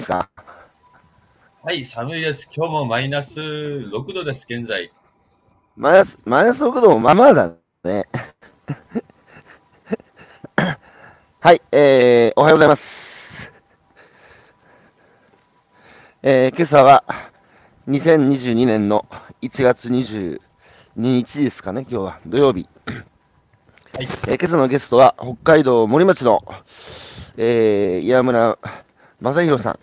ですか？はい、寒いです。今日もマイナス6度です、現在。マイナス、マイナス6度もまあまあだね。はい、えー、おはようございます。えー、今朝は2022年の1月22日ですかね、今日は土曜日。はい、えー今朝のゲストは北海道森町の、えー、岩村正弘さん、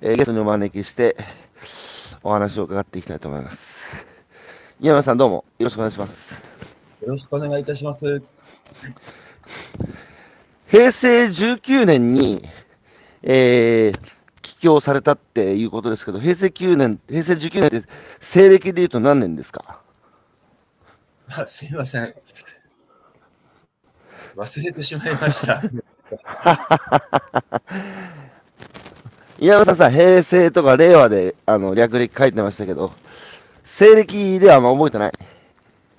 えーゲストにお招きしてお話を伺っていきたいと思います。岩村さんどうもよろしくお願いします。よろしくお願いいたします。平成19年に、えー、帰郷されたっていうことですけど、平成9年、平成19年って西暦で言うと何年ですか？あすいません。忘れてしまいました。岩村さんさ、平成とか令和であの略歴書いてましたけど、西暦ではあんま覚えてない？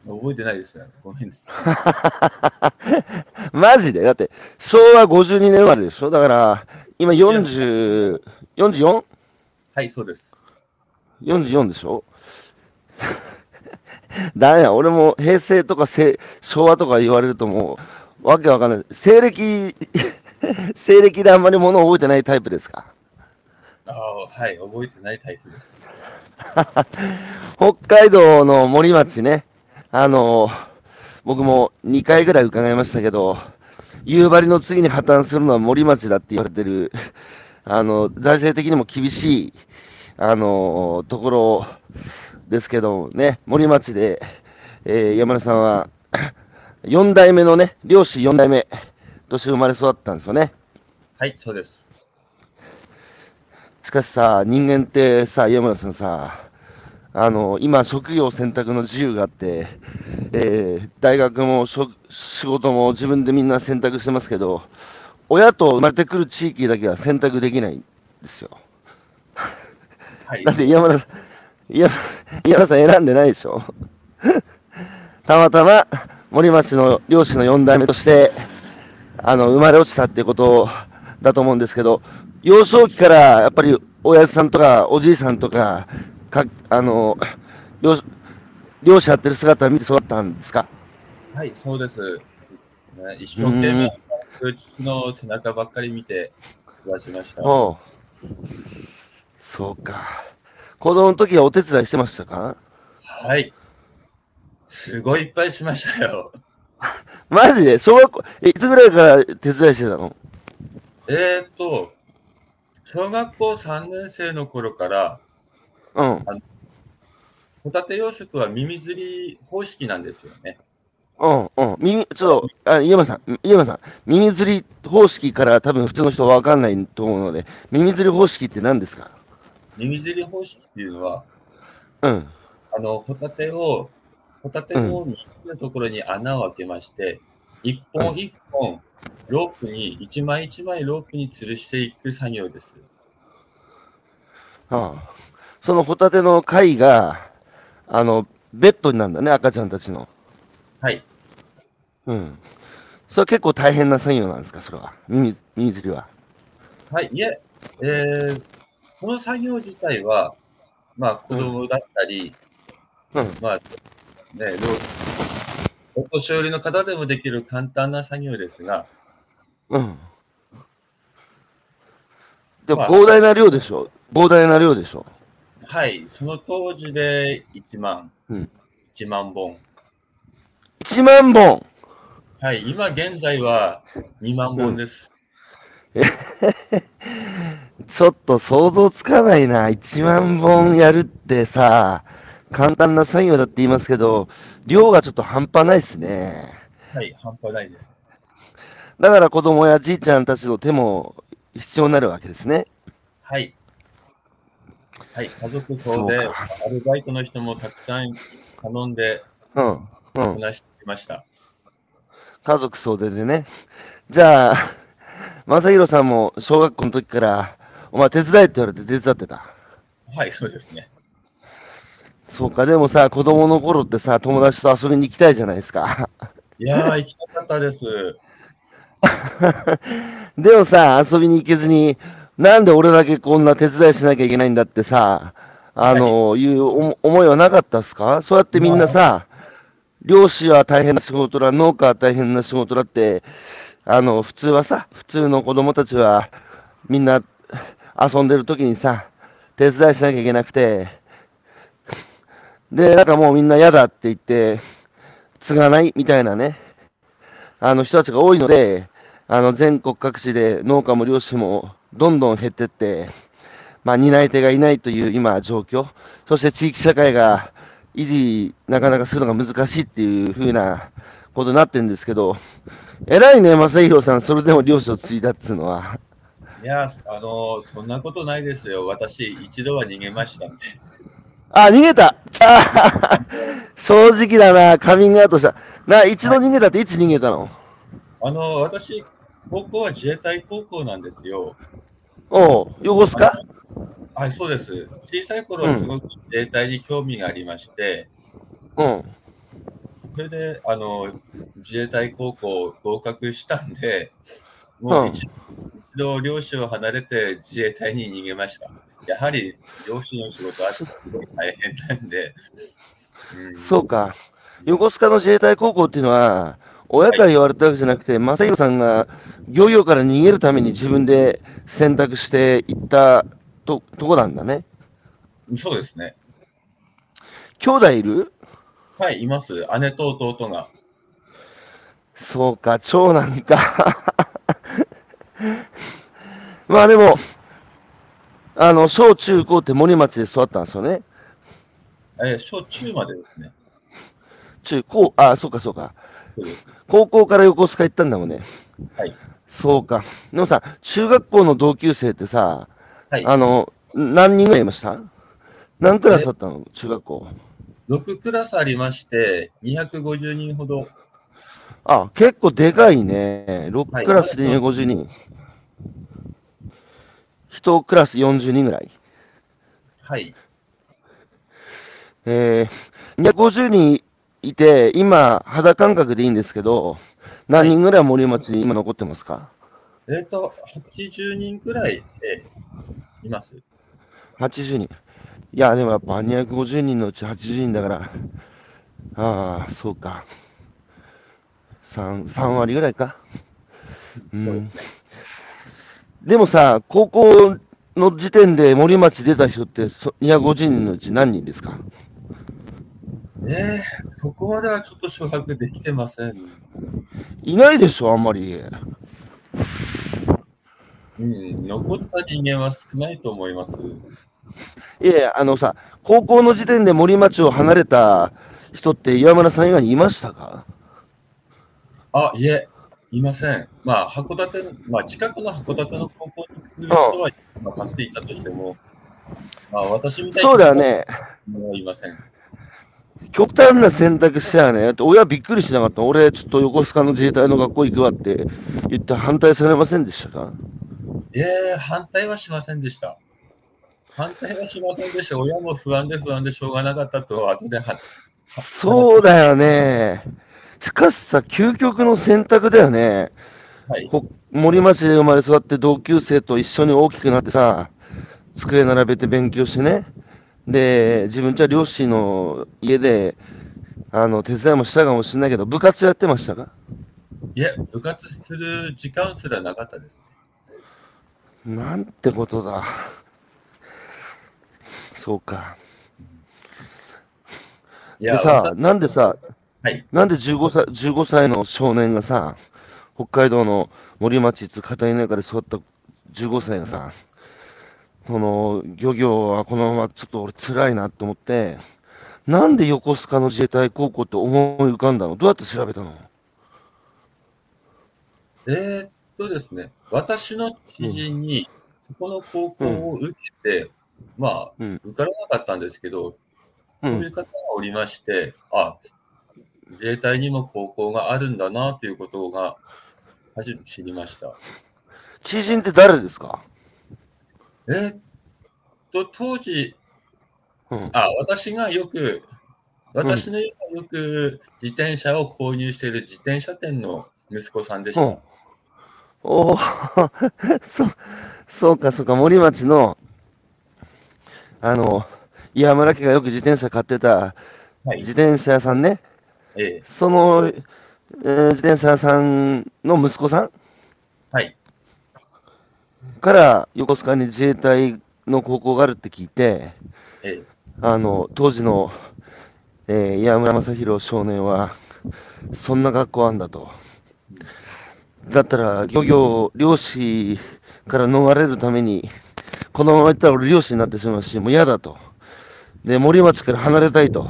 覚えてないですね。ごめんなさい。マジで？だって、昭和52年生まれでしょ？だから、今40、44?44 はい、そうです。でしょ？だめや、俺も平成とかせ昭和とか言われるともう、わけわかんない。西暦、西暦であんまり物を覚えてないタイプですか？ああはい、覚えてないタイプです。北海道の森町ね、あの、僕も2回ぐらい伺いましたけど、夕張の次に破綻するのは森町だって言われてる、あの、財政的にも厳しい、あの、ところですけどね、森町で、えー山根さんは、4代目のね、漁師4代目として生まれ育ったんですよね。はい、そうです。しかしさ、人間ってさ、山村さんさ、あの、今、職業選択の自由があって、えー大学も職仕事も自分でみんな選択してますけど、親と生まれてくる地域だけは選択できないんですよ。はいだ。って山村さん、山山村さん選んでないでしょたまたま森町の漁師の4代目として、あの、生まれ落ちたってことだと思うんですけど、幼少期からやっぱり親父さんとかおじいさんとか、かあの、漁漁師やってる姿を見て育ったんですか？はい、そうです。ね、一生懸命、父の背中ばっかり見て育ちました。おうそうか。子供の時はお手伝いしてましたか？はい。すごいいっぱいしましたよ。マジで？小学校、えいつぐらいから手伝いしてたの？えーと、小学校3年生の頃から、うん。ホタテ養殖は耳釣り方式なんですよね。うん、うん。耳、ちょっと、あ、家山さん、家山さん、耳釣り方式から多分普通の人はわかんないと思うので、耳釣り方式って何ですか？耳釣り方式っていうのは、うん。あの、ホタテを、ホタテの耳のところに穴を開けまして、一本一本、ロープに、一枚一枚ロープに吊るしていく作業です。ああそのホタテの貝が、あの、ベッドになるんだね、赤ちゃんたちの。はい。うん。それは結構大変な作業なんですか、それは？耳、耳釣りは？はい、いえ、えー、この作業自体は、まあ、子供だったり、うん。まあ、ね、老お年寄りの方でもできる簡単な作業ですが、うん。でもまあ膨大な量でしょ。膨大な量でしょ。はい、その当時で1万、うん。1万本。1万本。はい、今現在は2万本です。ちょっと想像つかないな。1万本やるってさ、簡単な作業だって言いますけど、量がちょっと半端ないですね。はい、半端ないです。だから子供やじいちゃんたちの手も必要になるわけですね。はい。はい、家族総で、アルバイトの人もたくさん頼んでうん。うんこ。なしてきました。家族総出でね。じゃあ、正弘さんも小学校の時から、お前手伝えって言われて手伝ってた？はい、そうですね。そうか、でもさ、子供の頃ってさ、友達と遊びに行きたいじゃないですか。いやー、行きたかったです。でもさ、遊びに行けずに、なんで俺だけこんな手伝いしなきゃいけないんだってさ、あの、いう思思いはなかったっすか？そうやってみんなさ、漁師は大変な仕事だ、農家は大変な仕事だって、あの、普通はさ、普通の子供たちはみんな遊んでる時にさ、手伝いしなきゃいけなくて、で、なんかもうみんな嫌だって言って、継がない？みたいなね、あの人たちが多いので、あの全国各地で農家も漁師もどんどん減ってって、まあ、担い手がいないという今状況、そして地域社会が維持なかなかするのが難しいっていう風なことになってるんですけど、偉いね、正弘さん、それでも漁師を継いだっていうのは。いや、あの、そんなことないですよ。私、一度は逃げましたんで。あ、逃げたあ正直だな、カミングアウトした。な、一度逃げたっていつ逃げたの？あの、私、高校は自衛隊高校なんですよ。おう、横須賀？はい、そうです。小さい頃、うんすごく自衛隊に興味がありまして、うん。それで、あの、自衛隊高校合格したんで、もう一,、一度漁師を離れて自衛隊に逃げました。やはり漁師の仕事はすごい大変なんで、うんそうか。横須賀の自衛隊高校っていうのは、親から言われたわけじゃなくて、正弘さんが漁業から逃げるために自分で選択していったととこなんだね。そうですね。兄弟いる？はい、います。姉と弟が。そうか、長男か。まあでも、あの、小中高って森町で育ったんですよね。えー小中までですね。中高、あ、そうかそうか。そうです。高校から横須賀行ったんだもんね。はい。そうか。でもさ、中学校の同級生ってさ、はい。あの、何人ぐらいいました？何クラスだったの？中学校。6クラスありまして、250人ほど。あ、結構でかいね。6はいクラスで250人。1クラス40人ぐらい。はい。えー、250人いて、今、肌感覚でいいんですけど、何人ぐらい森町に今残ってますか？えっ、と、80人くらい、えーいます。?80 人。いや、でもやっぱ250人のうち80人だから、ああ、そうか。3、3割ぐらいか。うんそうです。ね。でもさ、高校の時点で森町出た人ってそ250人のうち何人ですか？えー、そこまではちょっと掌握できてません。いないでしょ、あんまり。うん、残った人間は少ないと思います。いやいや、あのさ、高校の時点で森町を離れた人って岩村さん以外にいましたかあ、いえ、いません。まあ、函館の、まあ、近くの函館の高校に行く人は、まあ、かつていたとしても、まあ、私みたいにそうだよね。いません。極端な選択肢はね、だって親びっくりしなかった。俺、ちょっと横須賀の自衛隊の学校行くわって言って反対されませんでしたか？ええ反対はしませんでした。反対はしませんでした。親も不安で不安でしょうがなかったと、後では、そうだよね。しかしさ、究極の選択だよね。はい。ほ森町で生まれ育って同級生と一緒に大きくなってさ、机並べて勉強してね。で、自分じゃ両親の家で、あの、手伝いもしたかもしれないけど、部活やってましたか？いえ、部活する時間すらなかったです。なんてことだ。そうか。いや、でさ、私なんでさ、はい。なんで15歳 ,15 歳の少年がさ、北海道の森町って片田舎で育った15歳がさ、その漁業はこのままちょっと俺辛いなと思って、なんで横須賀の自衛隊高校って思い浮かんだの？どうやって調べたの？えーっとですね、私の知人に、そこの高校を受けて、まあ、うん受からなかったんですけど、う。そういうん方がおりまして、あ、自衛隊にも高校があるんだなということが、初めて知りました。知人って誰ですか？えーっと、当時、うん。あ、私がよく、私のよく自転車を購入している自転車店の息子さんでした。うん。おー そ、そうか、そうか、森町の、あの、岩村家がよく自転車買ってたはい自。転車屋さんね。ええ。その、えー自転車屋さんの息子さん？はい。から横須賀に自衛隊の高校があるって聞いて、ええ。あの、当時の、えー岩村正弘少年は、そんな学校あんだと。だったら、漁業、漁師から逃れるために、このまま行ったら俺漁師になってしまうし、もう嫌だと。で、森町から離れたいと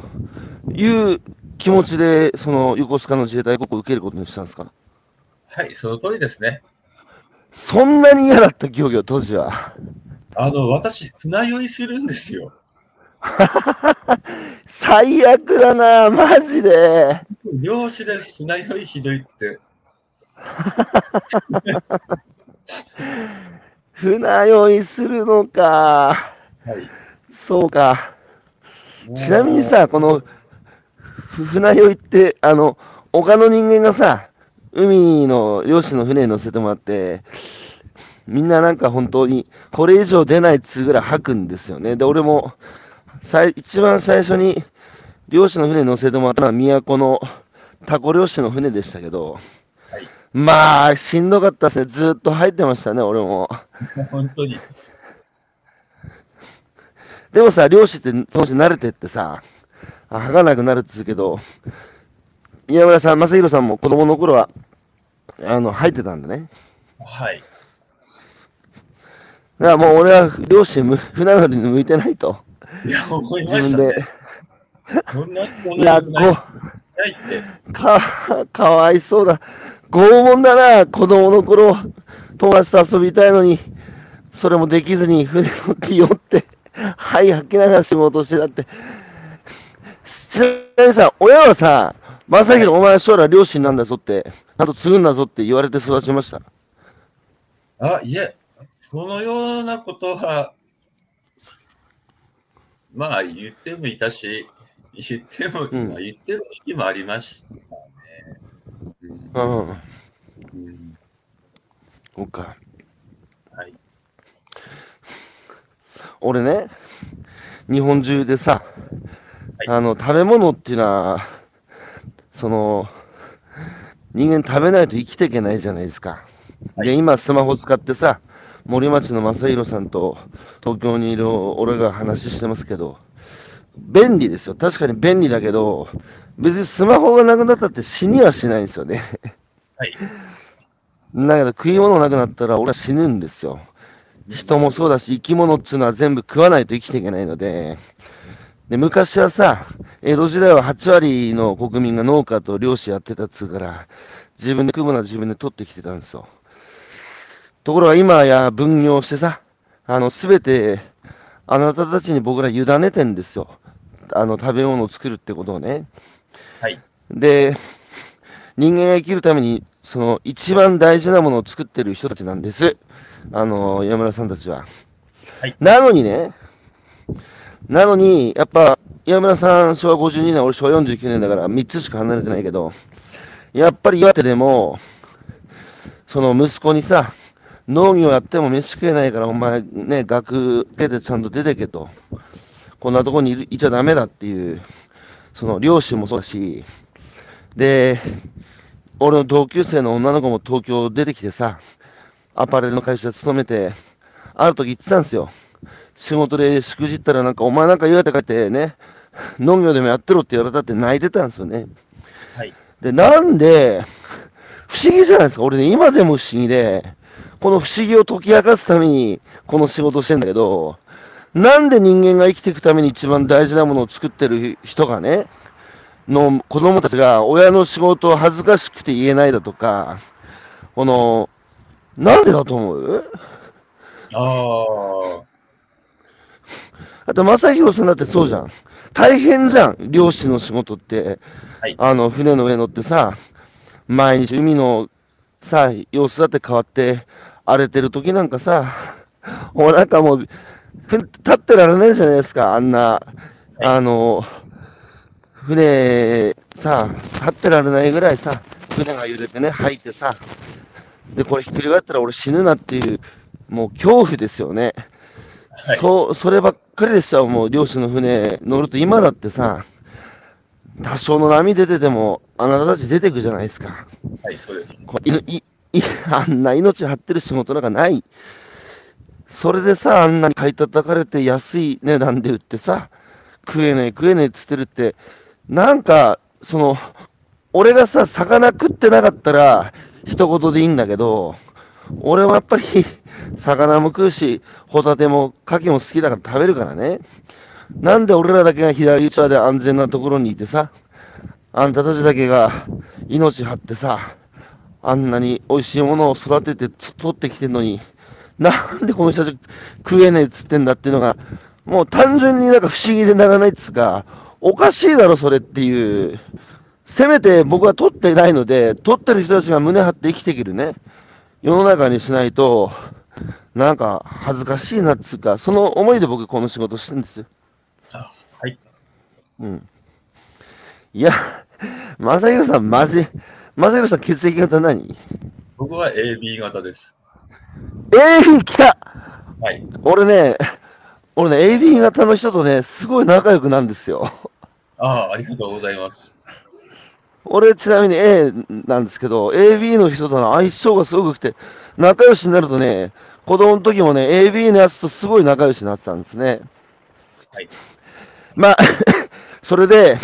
いう気持ちで、その横須賀の自衛隊高校を受けることにしたんですか？はい、その通りですね。そんなに嫌だった漁業、当時は。あの、私、船酔いするんですよ。最悪だな、マジで。漁師で船酔いひどいって。船酔いするのか。はい。そうか。ちなみにさ、この、ふ船酔いって、あの、他の人間がさ、海の漁師の船に乗せてもらって、みんななんか本当に、これ以上出ないっつうぐらい吐くんですよね。で、俺も、一番最初に、漁師の船に乗せてもらったのは、都のタコ漁師の船でしたけど、はいまあ、しんどかったですね。ずっと入ってましたね、俺も。本当に。でもさ、漁師ってそのうち慣れてってさ、あ吐かなくなるって言うけど、宮村さん、正弘さんも子供の頃は、あの、入ってたんだね。はい。だからもう俺は漁師む、船乗りに向いてないと。いや、思いま自分でしたね。。こんな、ここ。か、かわいそうだ。拷問だな、子供の頃、友達と遊びたいのに、それもできずに船乗って酔って、はい、吐きながら仕事してたって。ちなみにさ、親はさ、正弘、お前将来漁師になんだぞって、あと継ぐんだぞって言われて育ちました。あ、いえ、そのようなことは、まあ言ってもいたし、言っても、うんまあ言ってる時期もありましたね。うん。うんうんそうか。はい。俺ね、日本中でさ、はいあの、食べ物っていうのは、その、人間食べないと生きていけないじゃないですか。はいで、今スマホ使ってさ、森町の正弘さんと東京にいる俺が話してますけど、便利ですよ。確かに便利だけど、別にスマホがなくなったって死にはしないんですよね。はい。だけど食い物なくなったら俺は死ぬんですよ。人もそうだし、生き物っていうのは全部食わないと生きていけないので、で昔はさ、江戸時代は8割の国民が農家と漁師やってたっつうから、自分で食うものは自分で取ってきてたんですよ。ところが今や分業してさ、あの、すべて、あなたたちに僕ら委ねてんですよ。あの、食べ物を作るってことをね。はい。で、人間が生きるために、その一番大事なものを作ってる人たちなんです。あの、山村さんたちは。はいなのにね、なのに、やっぱ、山村さん、昭和52年、俺昭和49年だから3つしか離れてないけど、やっぱり岩手でも、その息子にさ、農業やっても飯食えないから、お前ね、学出てちゃんと出てけと。こんなとこにいいちゃダメだっていう、その両親もそうだし、で、俺の同級生の女の子も東京出てきてさ、アパレルの会社勤めて、ある時言ってたんですよ。仕事でしくじったらなんか、お前なんか岩手帰ってね、農業でもやってろって言われたって泣いてたんですよね。はい。で、なんで、不思議じゃないですか。俺ね、今でも不思議で、この不思議を解き明かすために、この仕事してんだけど、なんで人間が生きていくために一番大事なものを作ってる人がね、の子供たちが親の仕事を恥ずかしくて言えないだとか、この、なんでだと思う？ああ。あと、正弘さんだってそうじゃん。大変じゃん、漁師の仕事って。はいあの、船の上乗ってさ、毎日海のさ、様子だって変わって、荒れてる時なんかさ、もうなんかもう、ふ立ってられないじゃないですか、あんな、あの、船、さ、立ってられないぐらいさ、船が揺れてね、吐いてさ、で、これひっくり返ったら俺死ぬなっていう、もう恐怖ですよね。はい。そう、そればっかりでしたよ、もう漁師の船乗ると、今だってさ、多少の波出てても、あなたたち出てくじゃないですか。はい、そうです。こいい あんな命張ってる仕事なんかない。それでさ、あんなに買い叩かれて安い値段で売ってさ、食えねえ食えねえっつってるって、なんか、その、俺がさ、魚食ってなかったら、一言でいいんだけど、俺はやっぱり、魚も食うし、ホタテも牡蠣も好きだから食べるからね。なんで俺らだけが左打ちで安全なところにいてさ、あんたたちだけが命張ってさ、あんなに美味しいものを育てて取ってきてんのに、なんでこの人たち食えねえっつってんだっていうのが、もう単純になんか不思議でならないっつうか、おかしいだろそれっていう、せめて僕は取ってないので、取ってる人たちが胸張って生きていけるね、世の中にしないと、なんか恥ずかしいなっつうか、その思いで僕この仕事してるんですよ。あはい。うん。いや、まさひろさん、マジ、まさひろさん血液型何？僕は AB 型です。えー、来たはい。俺ね、俺ね、AB 型の人とね、すごい仲良くなんですよ。ああ、ありがとうございます。俺、ちなみに A なんですけど、AB の人との相性がすごくて、仲良しになるとね、子供の時もね、AB のやつとすごい仲良しになってたんですね。はい。まあ、それで、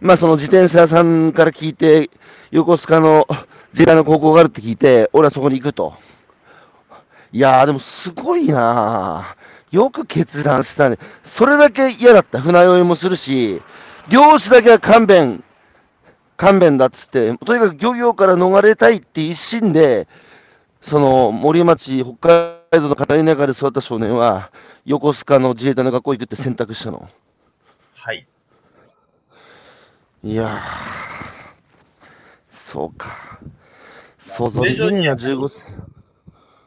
まあその自転車屋さんから聞いて、横須賀の自衛隊の高校があるって聞いて、俺はそこに行くと。いやー、でもすごいなーよく決断したね。それだけ嫌だった。船酔いもするし、漁師だけは勘弁、勘弁だっつって、とにかく漁業から逃れたいって一心で、その森町、北海道の片田舎で育った少年は、横須賀の自衛隊の学校行くって選択したの。はい。いやー、そうか。想像できねえな、15歳。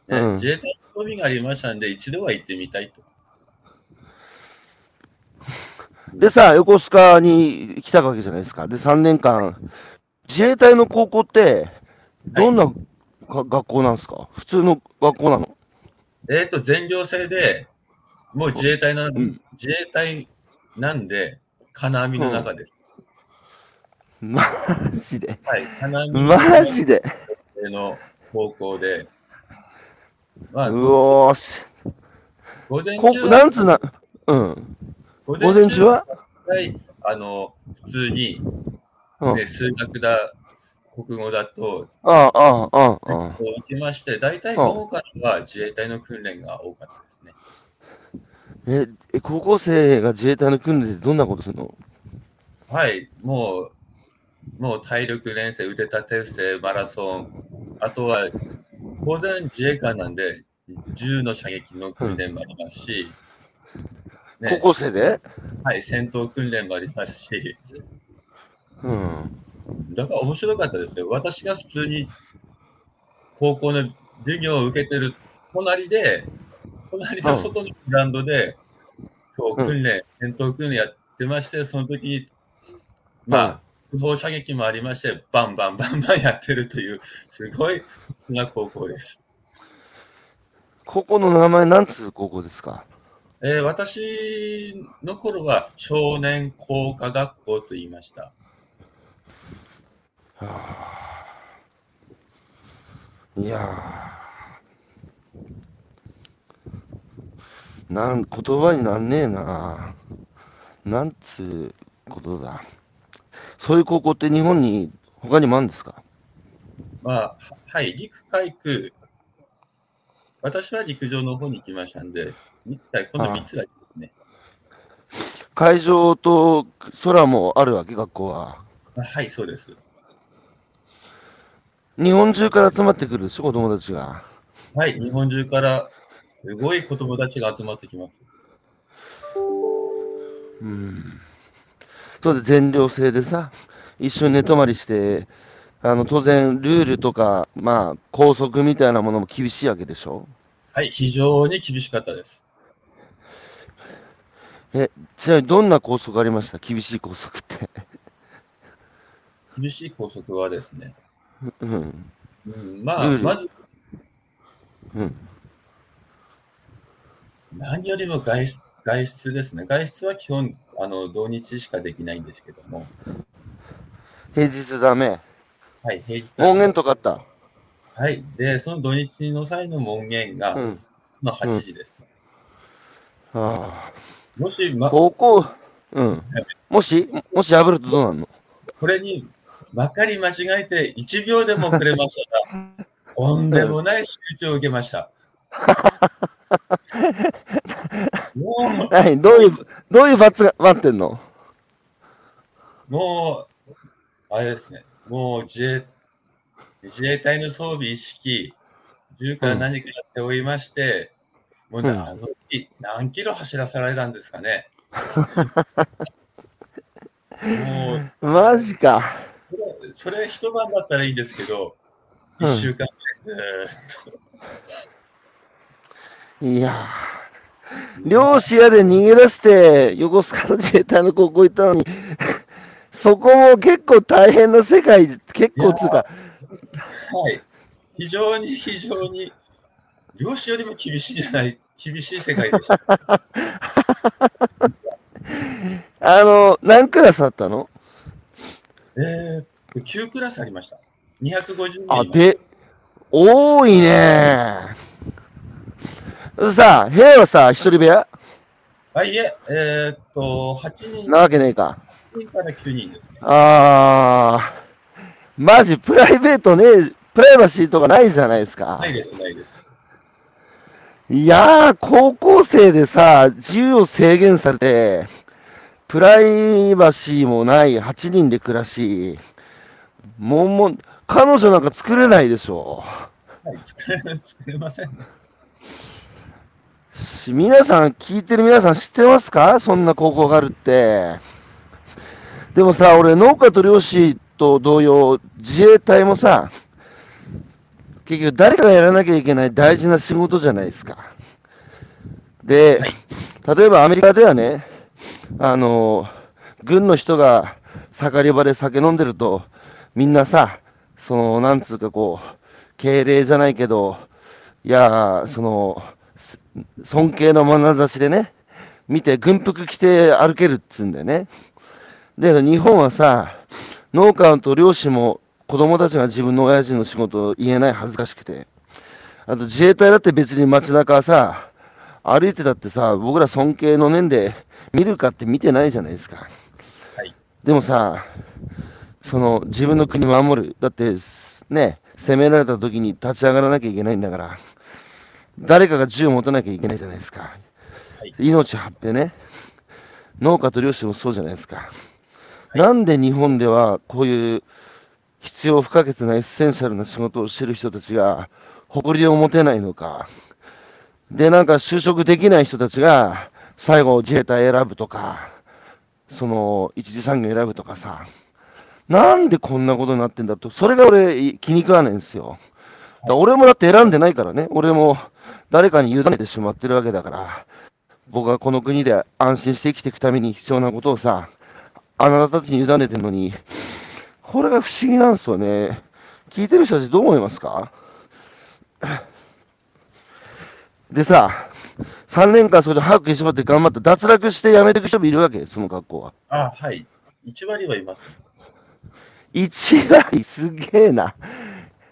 ねうん自衛隊に興味がありましたんで、一度は行ってみたいと。でさ、横須賀に来たわけじゃないですか。で、3年間、自衛隊の高校って、どんなが学校なんですか？普通の学校なの？えっ、と、全寮制で、もう自衛隊の、ん自衛隊なんで、金網の中です。マジで？はい。金網マジで？の高校で、まあ、うおーし。午前こ中は、なんつうな、うん。午午前中は？はい、あの、普通に、うんね、数学だ、国語だと、ああ、ああ、ああ、ああ。こう行きまして、大体午後からは自衛隊の訓練が多かったですね。え、え高校生が自衛隊の訓練でどんなことするの？はい、もう、もう体力練習、腕立て伏せ、マラソン、あとは、当然自衛官なんで、銃の射撃の訓練もありますし、ね高校生で？はい、戦闘訓練もありますし、うん。だから面白かったですよ。私が普通に高校の授業を受けてる隣で、隣の外のグラウンドで、今日訓練、戦闘訓練やってまして、その時に、まあ、不法射撃もありまして、バンバンバンバンやってるという、すごい特殊な高校です。高校の名前なんつう高校ですか？えー私の頃は少年工科学校と言いました。はあいやーなん、言葉になんねえな。なんつうことだ。そういう高校って日本に他にもあるんですか？まあ、ははい、陸海空。私は陸上の方に行きましたんで、陸海、この3つがですね。海上と空もあるわけ、学校は。あはい、そうです。日本中から集まってくるでしょ、子供たちが。はい、日本中からすごい子供たちが集まってきます。うん。そうで、全寮制でさ、一緒に寝泊まりして、あの、当然、ルールとか、まあ、校則みたいなものも厳しいわけでしょはい、非常に厳しかったです。え、ちなみにどんな校則ありました？厳しい校則って。厳しい校則はですね、うん。うん、まあ、まず、うん。何よりも外出外出ですね。外出は基本、あの土日しかできないんですけども、平日ダメ。はい、平日は門限とかあった？はい。で、その土日の際の門限が、うん。まあ、8時です。あもし、あ。ま、高校、うん。もし、もし破るとどうなんの？これにばかり間違えて1秒でも遅れましたが、とんでもない集中を受けました。も何？どういう、どういう罰が待ってんの？う、もう、あれですね、もう自衛自衛隊の装備一式、銃から何から手を負いまして、もううん何キ何キロ走らされたんですかね。もう、マジか。それ一晩だったらいいんですけど、うん一週間ぐらいずーっと。いやー漁師屋で逃げ出して、横須賀の自衛隊の高校行ったのに、そこも結構大変な世界、結構つうか、はい。非常に非常に、漁師よりも厳しいじゃない、厳しい世界でした。あの、何クラスあったの？えー、9クラスありました。250人いあ。で、多いねさあ、部屋はさ、一人部屋？あ、いえ、えーっと、8人なわけねえか。から9人ですね。あー、マジプライベートねえ、プライバシーとかないじゃないですか。ないです、ないです。いやー、高校生でさ、自由を制限されて、プライバシーもない8人で暮らし、もうもう、彼女なんか作れないでしょ。はい、作れ 作れません皆さん、聞いてる皆さん知ってますか？そんな高校があるって。でもさ、俺、農家と漁師と同様、自衛隊もさ、結局誰かがやらなきゃいけない大事な仕事じゃないですか。で、例えばアメリカではね、あの、軍の人が盛り場で酒飲んでると、みんなさ、その、なんつうかこう、敬礼じゃないけど、いや、その、す尊敬の眼差しでね、見て軍服着て歩けるっつうんだよね。で、日本はさ、農家と漁師も子供たちが自分の親父の仕事を言えない恥ずかしくて。あと自衛隊だって別に街中さ、歩いてたってさ、僕ら尊敬の念で見るかって見てないじゃないですか。はい。でもさ、その自分の国守る。だって、ね、攻められた時に立ち上がらなきゃいけないんだから、誰かが銃を持たなきゃいけないじゃないですか。はい命張ってね、農家と漁師もそうじゃないですか。なんで日本ではこういう必要不可欠なエッセンシャルな仕事をしてる人たちが誇りを持てないのか。で、なんか就職できない人たちが最後自衛隊選ぶとか、その一次産業選ぶとかさ、なんでこんなことになってんだと、それが俺気に食わないんですよ。俺もだって選んでないからね、俺も誰かに委ねてしまってるわけだから、僕はこの国で安心して生きていくために必要なことをさ、あなたたちに委ねてるのに、これが不思議なんですよね。聞いてる人たちどう思いますか？でさ、3年間それで歯食いしばって頑張って脱落して辞めていく人もいるわけ、その学校は。あ、はい。1割はいます。1割すげえな。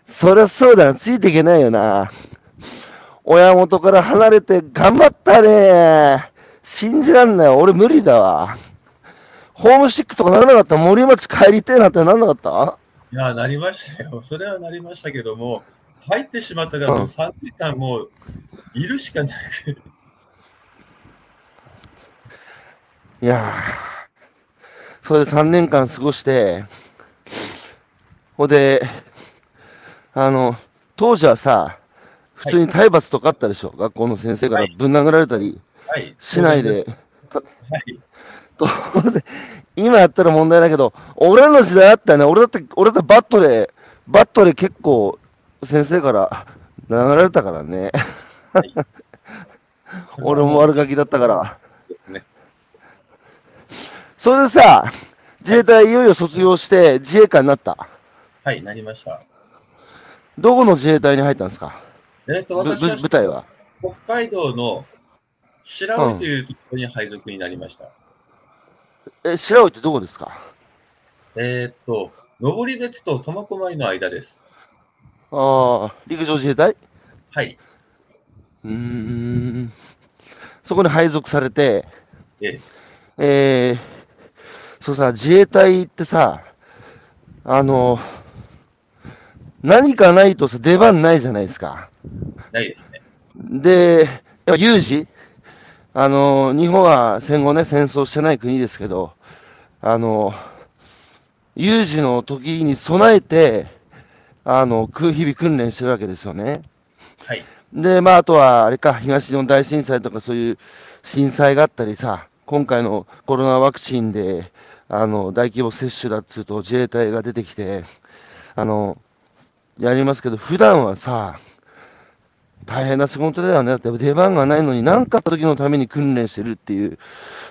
そりゃそうだな、ついていけないよな。親元から離れて頑張ったね。信じらんない。俺無理だわ。ホームシックとかならなかった森町帰りてえなってなんなかった？いや、なりましたよ。それはなりましたけども、入ってしまったからもう3年間もういるしかない。いやー、それで3年間過ごして、ほんで、あの、当時はさ、普通に体罰とかあったでしょ、学校の先生からぶん殴られたりはい。しないで、はい。当然、今やったら問題だけど、俺らの時代あったよね、俺だって、俺だってバットで、バットで結構先生から殴られたからね、俺も悪ガキだったから。ですね。それでさ、自衛隊いよいよ卒業して自衛官になった。はい、なりました。どこの自衛隊に入ったんですか？えっ、と、私は部隊は？北海道の白老というところに配属になりました。え、白老ってどこですか？えーっと、登別と苫小牧の間です。ああ、陸上自衛隊？はい。うーん。そこに配属されて、えええー、そうさ、自衛隊ってさ、あの、何かないとさ、出番ないじゃないですか。ないですね。で、やっぱ有事？あの、日本は戦後ね、戦争してない国ですけど、あの、有事の時に備えて、あの、空日々訓練してるわけですよね。はい。で、まあ、あとは、あれか、東日本大震災とかそういう震災があったりさ、今回のコロナワクチンで、あの、大規模接種だっつうと自衛隊が出てきて、あの、やりますけど、普段はさ、大変な仕事だよね。だって出番がないのに何かあった時のために訓練してるっていう、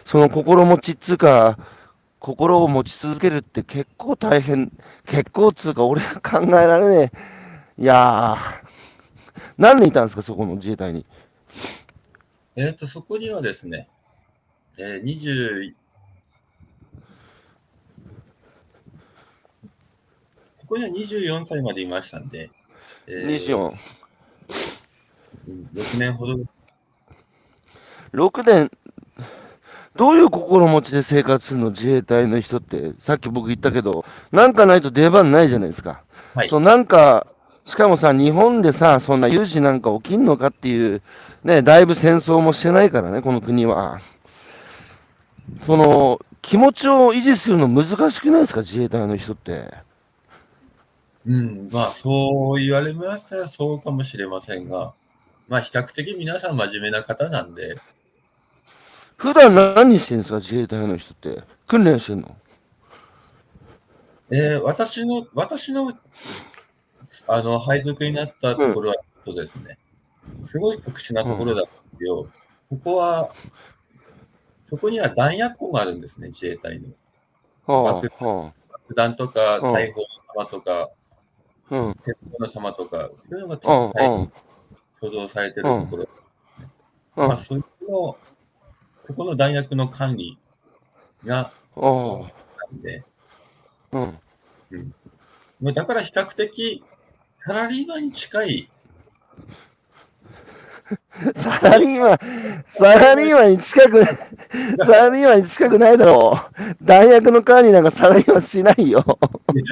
その心持ちっつうか、心を持ち続けるって結構大変、結構つうか、俺は考えられねえ。いやー、何人いたんですか、そこの自衛隊に？えーっと、そこにはですね、えー、20、そこには24歳までいましたんで、えー24。6年ほどです。6年、どういう心持ちで生活するの、自衛隊の人って、さっき僕言ったけど、なんかないと出番ないじゃないですか。はいそうなんか、しかもさ、日本でさ、そんな有事なんか起きんのかっていう、ね、だいぶ戦争もしてないからね、この国は。その、気持ちを維持するの難しくないですか、自衛隊の人って？うん、まあ、そう言われましたらそうかもしれませんが、まあ、比較的皆さん真面目な方なんで、普段何してるんですか、自衛隊の人って。訓練してんの？えー私の、私の、あの、配属になったところは、ちょっとですね、すごい特殊なところだったんですよ。そこは、そこには弾薬庫があるんですね、自衛隊の。は爆あ、は爆弾とか、うん大砲の弾とか、あ、うん、鉄砲の弾とか、そういうのがうん、うん、はい所蔵されてるところ。うん、まあ、そういうの、ここの弾薬の管理があなん。で、あ、うん。まあだから比較的、サラリーマンに近い、サラリーマン、サラリーマンに近く、サラリーマンに近くないだろう。弾薬の管理なんかサラリーマンしないよ。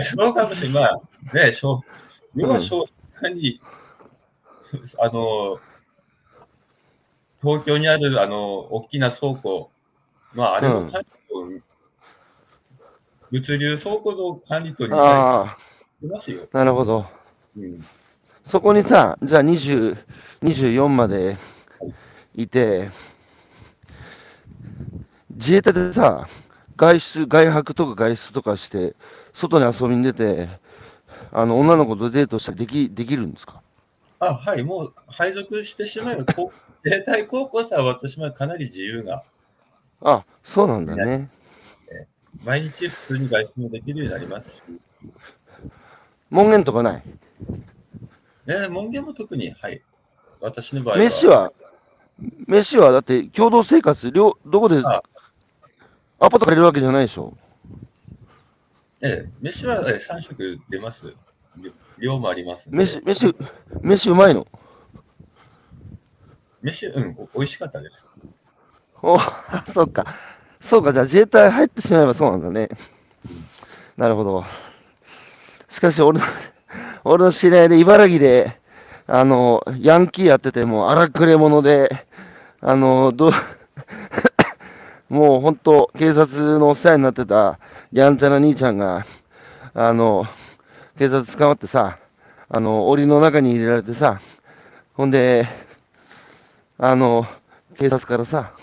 そうかもしれない。まあ、ね、消要は消費に、あの、東京にある、あの、大きな倉庫、まあ、あれもうん管理と、物流倉庫の管理と似てますよ。なるほど。うん。そこにさ、じゃあ20、24までいて、自衛隊でさ、外出、外泊とか外出とかして、外に遊びに出て、あの、女の子とデートしたりでき、できるんですか？あ、はい、もう配属してしまえば、自衛隊高校生は私はかなり自由が、あ、そうなんだね。毎日普通に外出もできるようになりますし、門限とかない？ね、門限も特に、はい。私の場合は。飯は、飯はだって共同生活、両どこで、あアパート借りるわけじゃないでしょ。ええ、飯はええ3食出ます。量量もあります。飯、飯、飯うまいの？飯、うん、お美味しかったです。お、そっか。そうか、じゃあ自衛隊入ってしまえばそうなんだね。なるほど。しかし、俺の、俺の知り合いで茨城で、あの、ヤンキーやってて、もう荒くれ者で、あの、どう、もう本当、警察のお世話になってたやんちゃな兄ちゃんが、あの、警察捕まってさ、あの、檻の中に入れられてさ、ほんで、あの、警察からさ、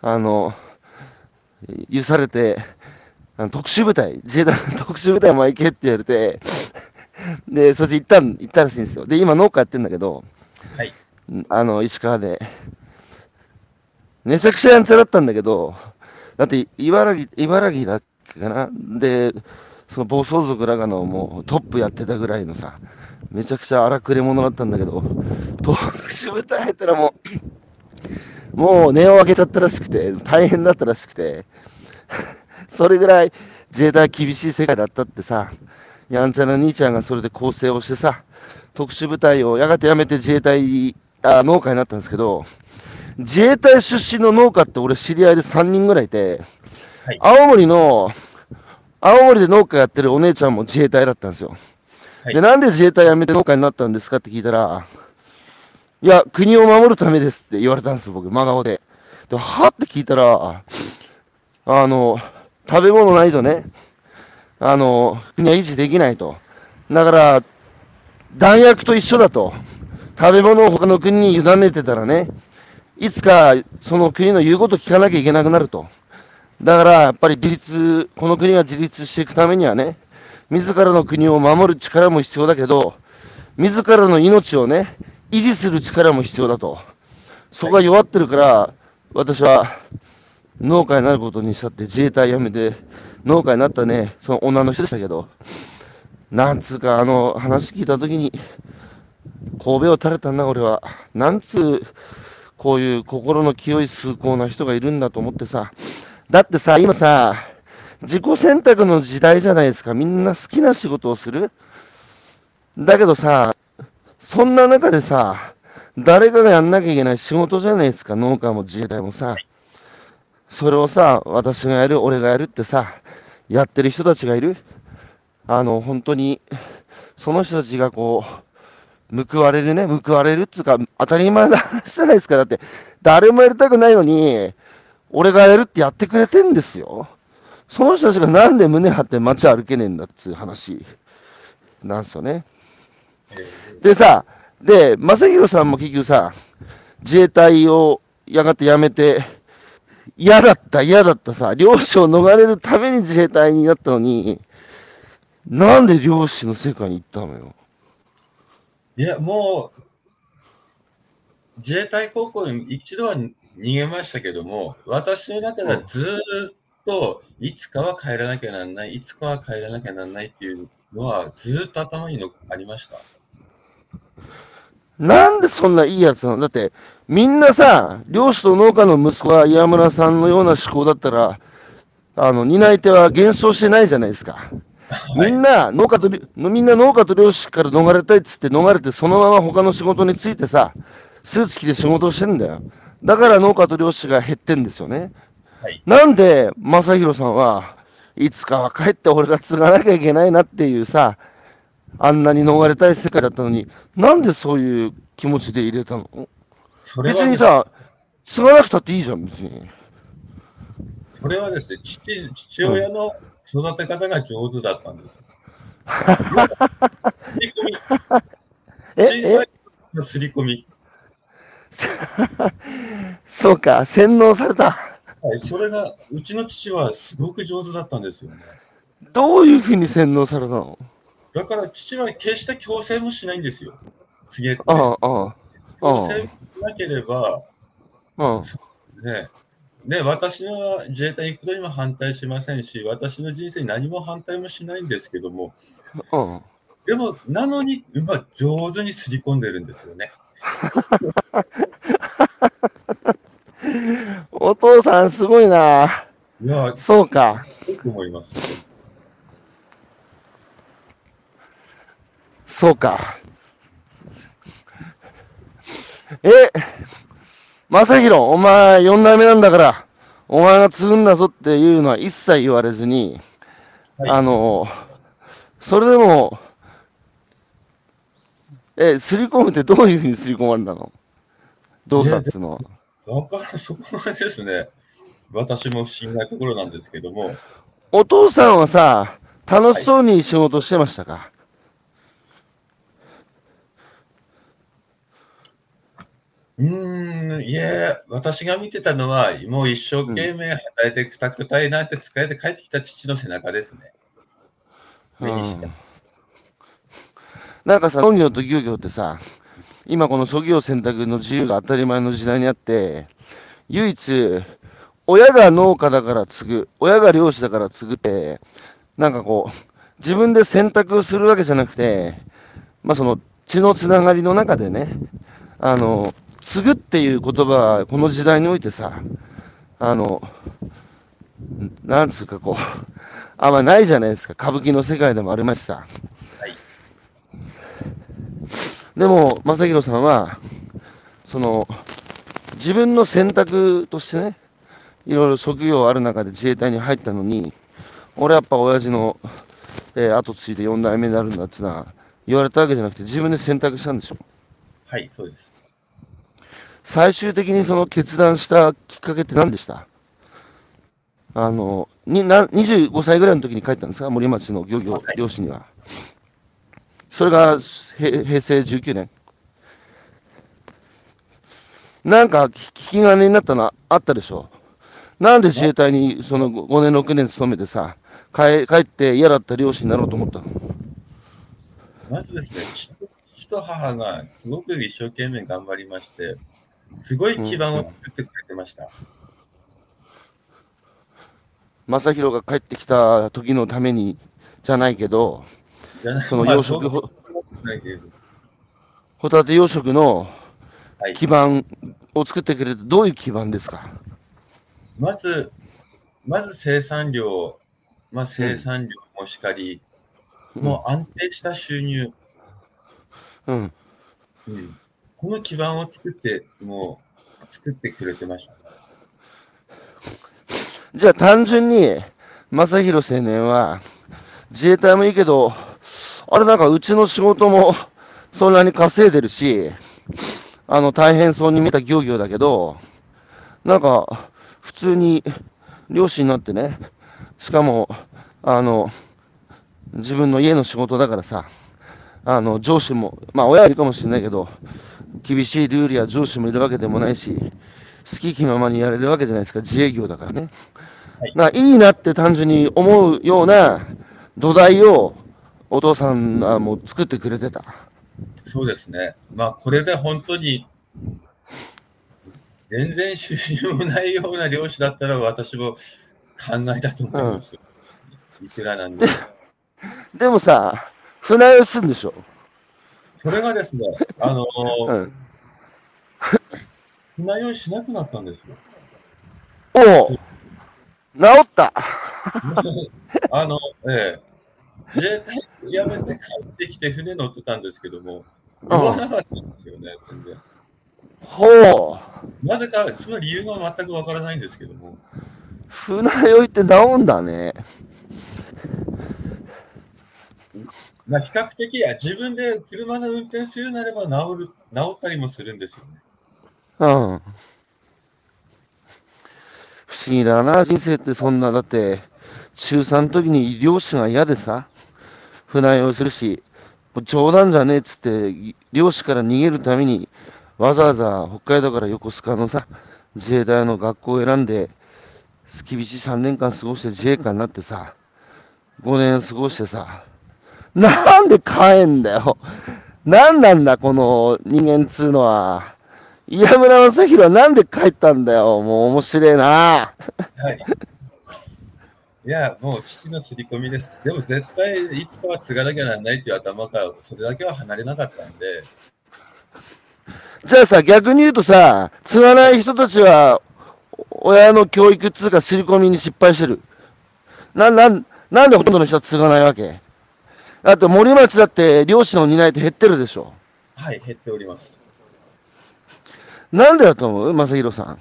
あの、許されて、あの特殊部隊、自衛隊の特殊部隊も行けって言われて、で、そして行ったん、行ったらしいんですよ。で、今農家やってんだけど、はい。あの、石川で。めちゃくちゃやんちゃだったんだけど、だって、茨城、茨城だっけかなで、その暴走族らがのもうトップやってたぐらいのさ、めちゃくちゃ荒くれ者だったんだけど、特殊部隊入ったらもう、もう値を上げちゃったらしくて、大変だったらしくて、それぐらい自衛隊は厳しい世界だったってさ、やんちゃな兄ちゃんがそれで構成をしてさ、特殊部隊をやがて辞めて自衛隊、あ農家になったんですけど、自衛隊出身の農家って俺知り合いで3人ぐらいいて、はい青森の、青森で農家やってるお姉ちゃんも自衛隊だったんですよ。はいで、なんで自衛隊辞めて農家になったんですかって聞いたら、いや、国を守るためですって言われたんですよ、僕、真顔で。で、はって聞いたら、あの、食べ物ないとね、あの、国は維持できないと。だから、弾薬と一緒だと。食べ物を他の国に委ねてたらね、いつかその国の言うこと聞かなきゃいけなくなると。だから、やっぱり自立、この国が自立していくためにはね、自らの国を守る力も必要だけど、自らの命をね、維持する力も必要だと。そこが弱ってるから、私は農家になることにしたって自衛隊辞めて農家になったね、その女の人でしたけど、なんつうか、あの話聞いたときに、神戸を垂れたな、俺は。なんつう、こういう心の清い崇高な人がいるんだと思ってさ。だってさ、今さ、自己選択の時代じゃないですか。みんな好きな仕事をする。だけどさ、そんな中でさ、誰かがやんなきゃいけない仕事じゃないですか。農家も自衛隊もさ。それをさ、私がやる、俺がやるってさ、やってる人たちがいる。あの、本当に、その人たちがこう、報われるね、報われるっていうか、当たり前な話じゃないですか。だって、誰もやりたくないのに、俺がやるってやってくれてんですよ。その人たちがなんで胸張って街歩けねえんだっていう話なんですよね。でさ、で、正宏さんも結局さ、自衛隊をやがて辞めて、嫌だった、嫌だったさ、漁師を逃れるために自衛隊になったのに、なんで漁師の世界に行ったのよ。いや、もう、自衛隊高校に一度は逃げましたけども、私の中ではずーっと、いつかは帰らなきゃなんない、いつかは帰らなきゃなんないっていうのは、ずーっと頭にのありました。なんでそんないいやつなの？だって、みんなさ、漁師と農家の息子が岩村さんのような思考だったら、あの、担い手は減少してないじゃないですか。みんな農家とり、みんな農家と漁師から逃れたいっつって逃れて、そのまま他の仕事に就いてさ、スーツ着て仕事をしてんだよ。だから農家と漁師が減ってんですよね。はい。なんで、正宏さんは、いつかは帰って俺が継がなきゃいけないなっていうさ、あんなに逃れたい世界だったのに、なんでそういう気持ちで入れたの？それは別にさ、継がなくたっていいじゃん、別に。それはですね、父父親の育て方が上手だったんです。すり込み。え小さいのすり込み。そうか、洗脳された。はい、それが、うちの父はすごく上手だったんですよね。どういうふうに洗脳されたの？だから父は決して強制もしないんですよ。告げて。ああ、あ強制なければ、あ、あね、ね、私の自衛隊に行くことにも反対しませんし、私の人生に何も反対もしないんですけども、あ、あでも、なのに、うま上手にすり込んでるんですよね。お父さんすごいな。いや、そうか。よく思います。そうか。え、正宏、お前4代目なんだから、お前が継ぐんだぞっていうのは一切言われずに、はい。あの、それでも、え、すり込むってどういうふうにすり込まれたの？動作っていうのは。わかる、そこはですね、私も不思議なところなんですけども、お父さんはさ、楽しそうに仕事してましたか、うん、いえ、私が見てたのは、もう一生懸命働いてくたくたいなんて疲れて帰ってきた父の背中ですね。なんかさ、農業と漁業ってさ、今この職業選択の自由が当たり前の時代にあって、唯一、親が農家だから継ぐ、親が漁師だから継ぐって、なんかこう、自分で選択するわけじゃなくて、まあその血のつながりの中でね、あの、継ぐっていう言葉は、この時代においてさ、あの、なんつうかこう、あんまないじゃないですか。歌舞伎の世界でもありますしさ。はい。でも、正宏さんは、その、自分の選択としてね、いろいろ職業ある中で自衛隊に入ったのに、俺やっぱ親父の、えー後継いで4代目になるんだってのは言われたわけじゃなくて、自分で選択したんでしょ？はい、そうです。最終的にその決断したきっかけって何でした？あの、にな25歳ぐらいの時に帰ったんですか？森町の漁業はい、漁師には。それがへ平成19年。なんか、き聞き金になったのあったでしょなんで自衛隊にその5年、6年勤めてさ、帰帰って嫌だった漁師になろうと思ったの？まずですね、父父と母がすごく一生懸命頑張りまして、すごい基盤を作ってくれてました。正宏が帰ってきた時のためにじゃないけど、そのまあ養殖ホタテ養殖のはい。基盤を作ってくれて、どういう基盤ですか？まず、まず生産量、まあ、生産量もしかり、もう安定した収入、うん。うんこの基盤を作って、もう作ってくれてました。じゃあ単純に、正宏青年は、自衛隊もいいけど、あれなんかうちの仕事もそんなに稼いでるし、あの大変そうに見た漁業だけど、なんか普通に漁師になってね、しかも、あの、自分の家の仕事だからさ、あの上司も、まあ親はいるかもしれないけど、厳しいルールや上司もいるわけでもないし、好き気ままにやれるわけじゃないですか、自営業だからね。はいな、いいなって単純に思うような土台をお父さんはもう作ってくれてた。そうですね。まあ、これで本当に、全然収入もないような漁師だったら私も考えたと思いますよ。いくらなんで。でもさ、船酔いするんでしょ？それがですね、あの、うん。船酔いしなくなったんですよ。おう治った。あの、ええ。自衛隊辞めて帰ってきて船乗ってたんですけども、酔わなかったんですよね、全然。ほう。なぜか、その理由が全くわからないんですけども、船酔いって治んだね。まあ、比較的や自分で車の運転するなれば治る治ったりもするんですよね。うん。不思議だな、人生ってそんな、だって、中3の時に漁師が嫌でさ、船酔いするし、冗談じゃねえっつって、漁師から逃げるために、わざわざ北海道から横須賀のさ、自衛隊の学校を選んで、厳しい3年間過ごして自衛官になってさ、5年過ごしてさ、なんで帰んだよ。なんなんだ、この人間っつうのは。岩村正宏はなんで帰ったんだよ。もう面白いな。はい。いや、もう父の刷り込みです。でも絶対いつかは継がなきゃならないという頭からそれだけは離れなかったんで、じゃあさ、逆に言うとさ、継がない人たちは、親の教育っつうか、刷り込みに失敗してる。な、なん、なんでほとんどの人は継がないわけ？だって森町だって漁師の担い手減ってるでしょ。はい、減っております。なんでだと思う？正宏さん。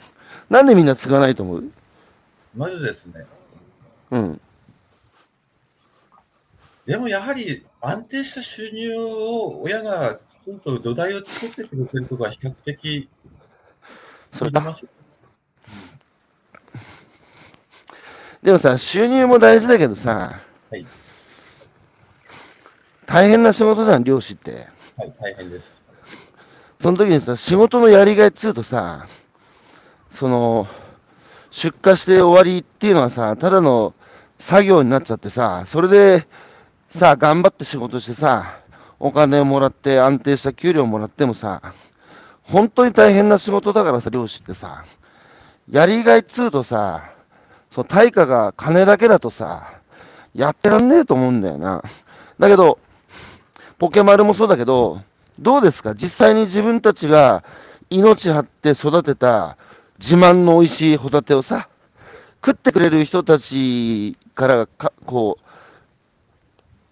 なんでみんな継がないと思う？まずですね、うん。でもやはり安定した収入を親がきちんと土台を作ってくれてるところは比較的それだ。でもさ、収入も大事だけどさ、はい大変な仕事じゃん、漁師って。はい、大変です。その時にさ、仕事のやりがいっつうとさ、その、出荷して終わりっていうのはさ、ただの作業になっちゃってさ、それでさ、頑張って仕事してさ、お金をもらって安定した給料をもらってもさ、本当に大変な仕事だからさ、漁師ってさ、やりがいっつうとさ、その対価が金だけだとさ、やってらんねえと思うんだよな。だけど、ポケマルもそうだけど、どうですか？実際に自分たちが命張って育てた自慢の美味しいホタテをさ、食ってくれる人たちからか、こう、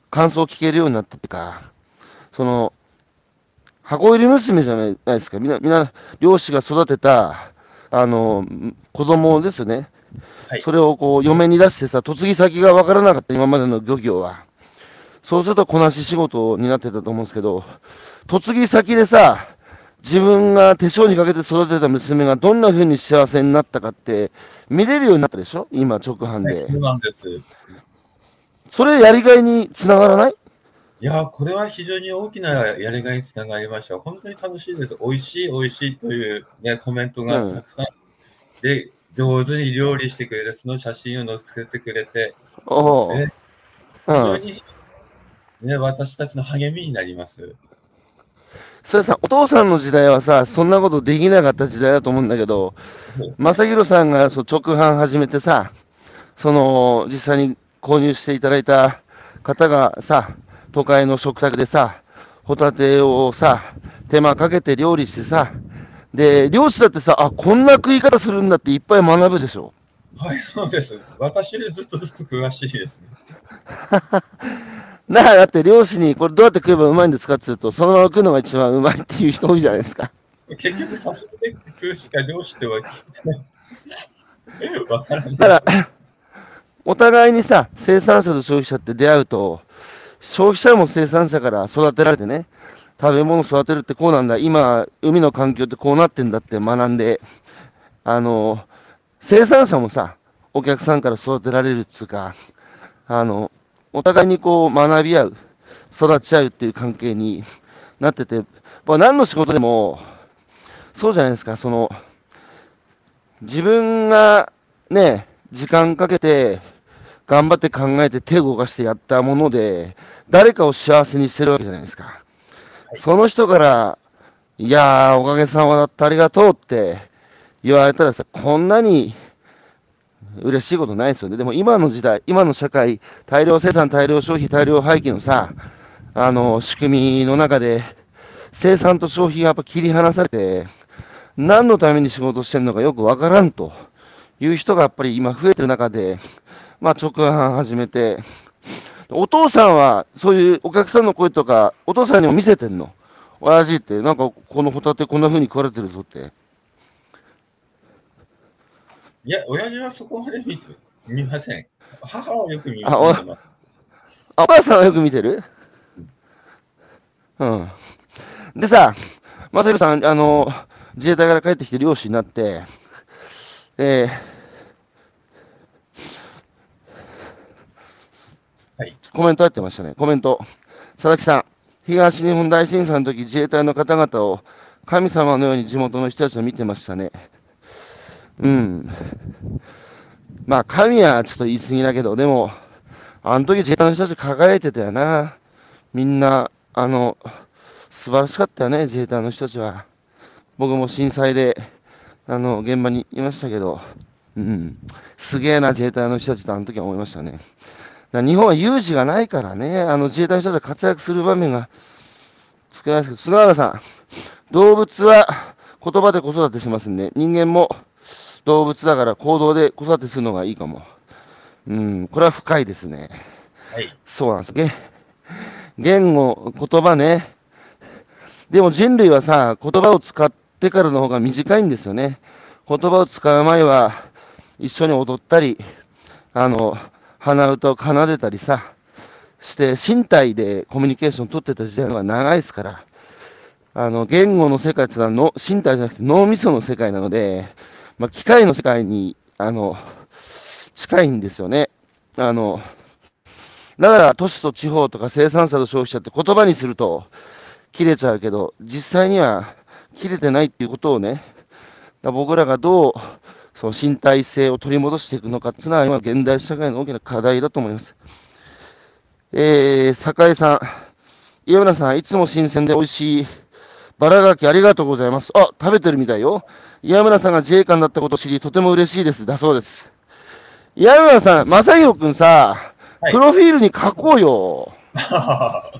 感想を聞けるようになったっていうか、その、箱入り娘じゃないですか？みんな、みんな、漁師が育てた、あの、子供ですよね。はいそれをこう、嫁に出してさ、嫁ぎ先がわからなかった、今までの漁業は。そうすると、こなし仕事になってたと思うんですけど、嫁ぎ先でさ、自分が手性にかけて育てた娘がどんな風に幸せになったかって、見れるようになったでしょ？今、直販はい、でそ。うなんです。それやりがいにつながらない？いやー、これは非常に大きなやりがいにつながりました。本当に楽しいです。美味しい、美味しいという、ね、コメントがたくさん。で、上手に料理してくれる、その写真を載せてくれて、おう。えうん。非常に、ね、私たちの励みになります。それさ、お父さんの時代はさ、そんなことできなかった時代だと思うんだけど、正弘さんがそう直販始めてさ、その、実際に購入していただいた方がさ、都会の食卓でさ、ホタテをさ、手間かけて料理してさ、で、漁師だってさ、あ、こんな食い方するんだっていっぱい学ぶでしょ？はい、そうです。私よりずっとずっと詳しいですね。だからだって漁師にこれどうやって食えばうまいんですかって言うと、そのまま食うのが一番うまいっていう人多いじゃないですか。結局、刺身で食うしか漁師ってわわからない。だから、お互いにさ、生産者と消費者って出会うと、消費者も生産者から育てられてね、食べ物育てるってこうなんだ、今、海の環境ってこうなってんだって学んで、あの、生産者もさ、お客さんから育てられるっつうか、あの、お互いにこう学び合う、育ち合うっていう関係になってて、まあ何の仕事でも、そうじゃないですか、その、自分がね、時間かけて、頑張って考えて手を動かしてやったもので、誰かを幸せにしてるわけじゃないですか。その人から、いやー、おかげさまだった、ありがとうって言われたらさ、こんなに嬉しいことないですよね。でも今の時代、今の社会、大量生産、大量消費、大量廃棄のさ、あの、仕組みの中で、生産と消費がやっぱ切り離されて、何のために仕事してるのかよくわからんという人がやっぱり今増えてる中で、まあ直販始めて、お父さんはそういうお客さんの声とか、お父さんにも見せてんの親父って、なんかこのホタテこんな風に食われてるぞって。いや、親父はそこまで見見ません。母はよく見てます。あ、お母さんはよく見てる？うん。でさ、まさひろさん、あの、自衛隊から帰ってきて漁師になって、えーはいコメント入ってましたね。コメント。佐々木さん、東日本大震災の時、自衛隊の方々を神様のように地元の人たちを見てましたね。うん。まあ、神はちょっと言い過ぎだけど、でも、あの時自衛隊の人たち輝いてたよな。みんな、あの、素晴らしかったよね、自衛隊の人たちは。僕も震災で、あの、現場にいましたけど、うん。すげえな、自衛隊の人たちとあの時は思いましたね。日本は有事がないからね、あの自衛隊の人たちが活躍する場面が少ないですけど、菅原さん、動物は言葉で子育てしますんで、人間も動物だから行動で子育てするのがいいかも。うん、これは深いですね。はい。そうなんですね。言語、言葉ね。でも人類はさ、言葉を使ってからの方が短いんですよね。言葉を使う前は、一緒に踊ったり、あの、鼻歌を奏でたりさ、して、身体でコミュニケーション取ってた時代の方が長いですから、あの、言語の世界ってのはの身体じゃなくて脳みその世界なので、まあ、機械の世界に、あの、近いんですよね。あの、だから都市と地方とか生産者と消費者って言葉にすると切れちゃうけど、実際には切れてないっていうことをね、ら僕らがどうその身体性を取り戻していくのかっていうのは今現代社会の大きな課題だと思います。えー、酒井さん、岩村さん、いつも新鮮で美味しいバラガキありがとうございます。あ、食べてるみたいよ。岩村さんが自衛官だったことを知り、とても嬉しいです。だそうです。岩村さん、正宏くんさ、はいプロフィールに書こうよ。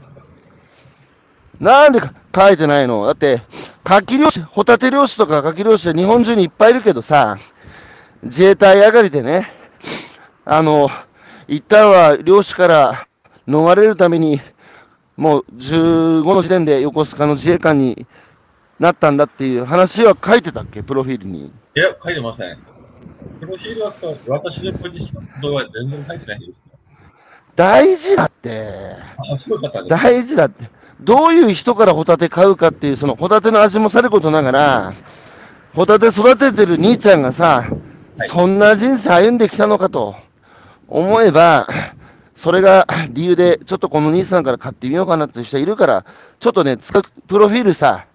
なんでか書いてないの？だって、牡蠣漁師、ホタテ漁師とか牡蠣漁師は日本中にいっぱいいるけどさ、自衛隊上がりでね、あの、一旦は漁師から逃れるために、もう15の時点で横須賀の自衛官になったんだっていう話は書いてたっけ、プロフィールに。いや、書いてません。プロフィールは私の個人のは全然書いてないです。大事だって。大事だって。どういう人からホタテ買うかっていう、そのホタテの味もさることながら、ホタテ育ててる兄ちゃんがさ、はいそんな人生歩んできたのかと思えば、それが理由で、ちょっとこの兄さんから買ってみようかなっていう人いるから、ちょっとね、つかプロフィールさ、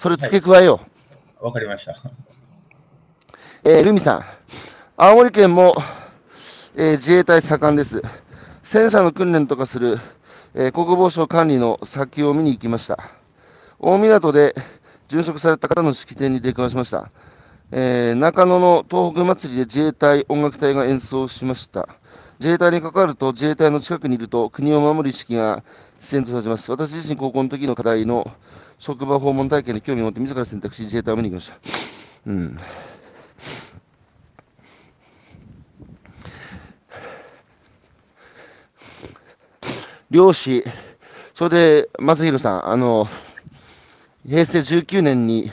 それ付け加えよう。わかりました。えールミさん、青森県も、えー自衛隊盛んです。戦車の訓練とかする、えー国防省管理の先を見に行きました。大港で殉職された方の式典に出くわしました。えー中野の東北祭りで自衛隊音楽隊が演奏しました。自衛隊に関わると自衛隊の近くにいると国を守る意識が自然とさせます。私自身高校の時の課題の職場訪問体験に興味を持って自ら選択し自衛隊を見に行きました。うん。漁師、それで、正弘さん、あの、平成19年に、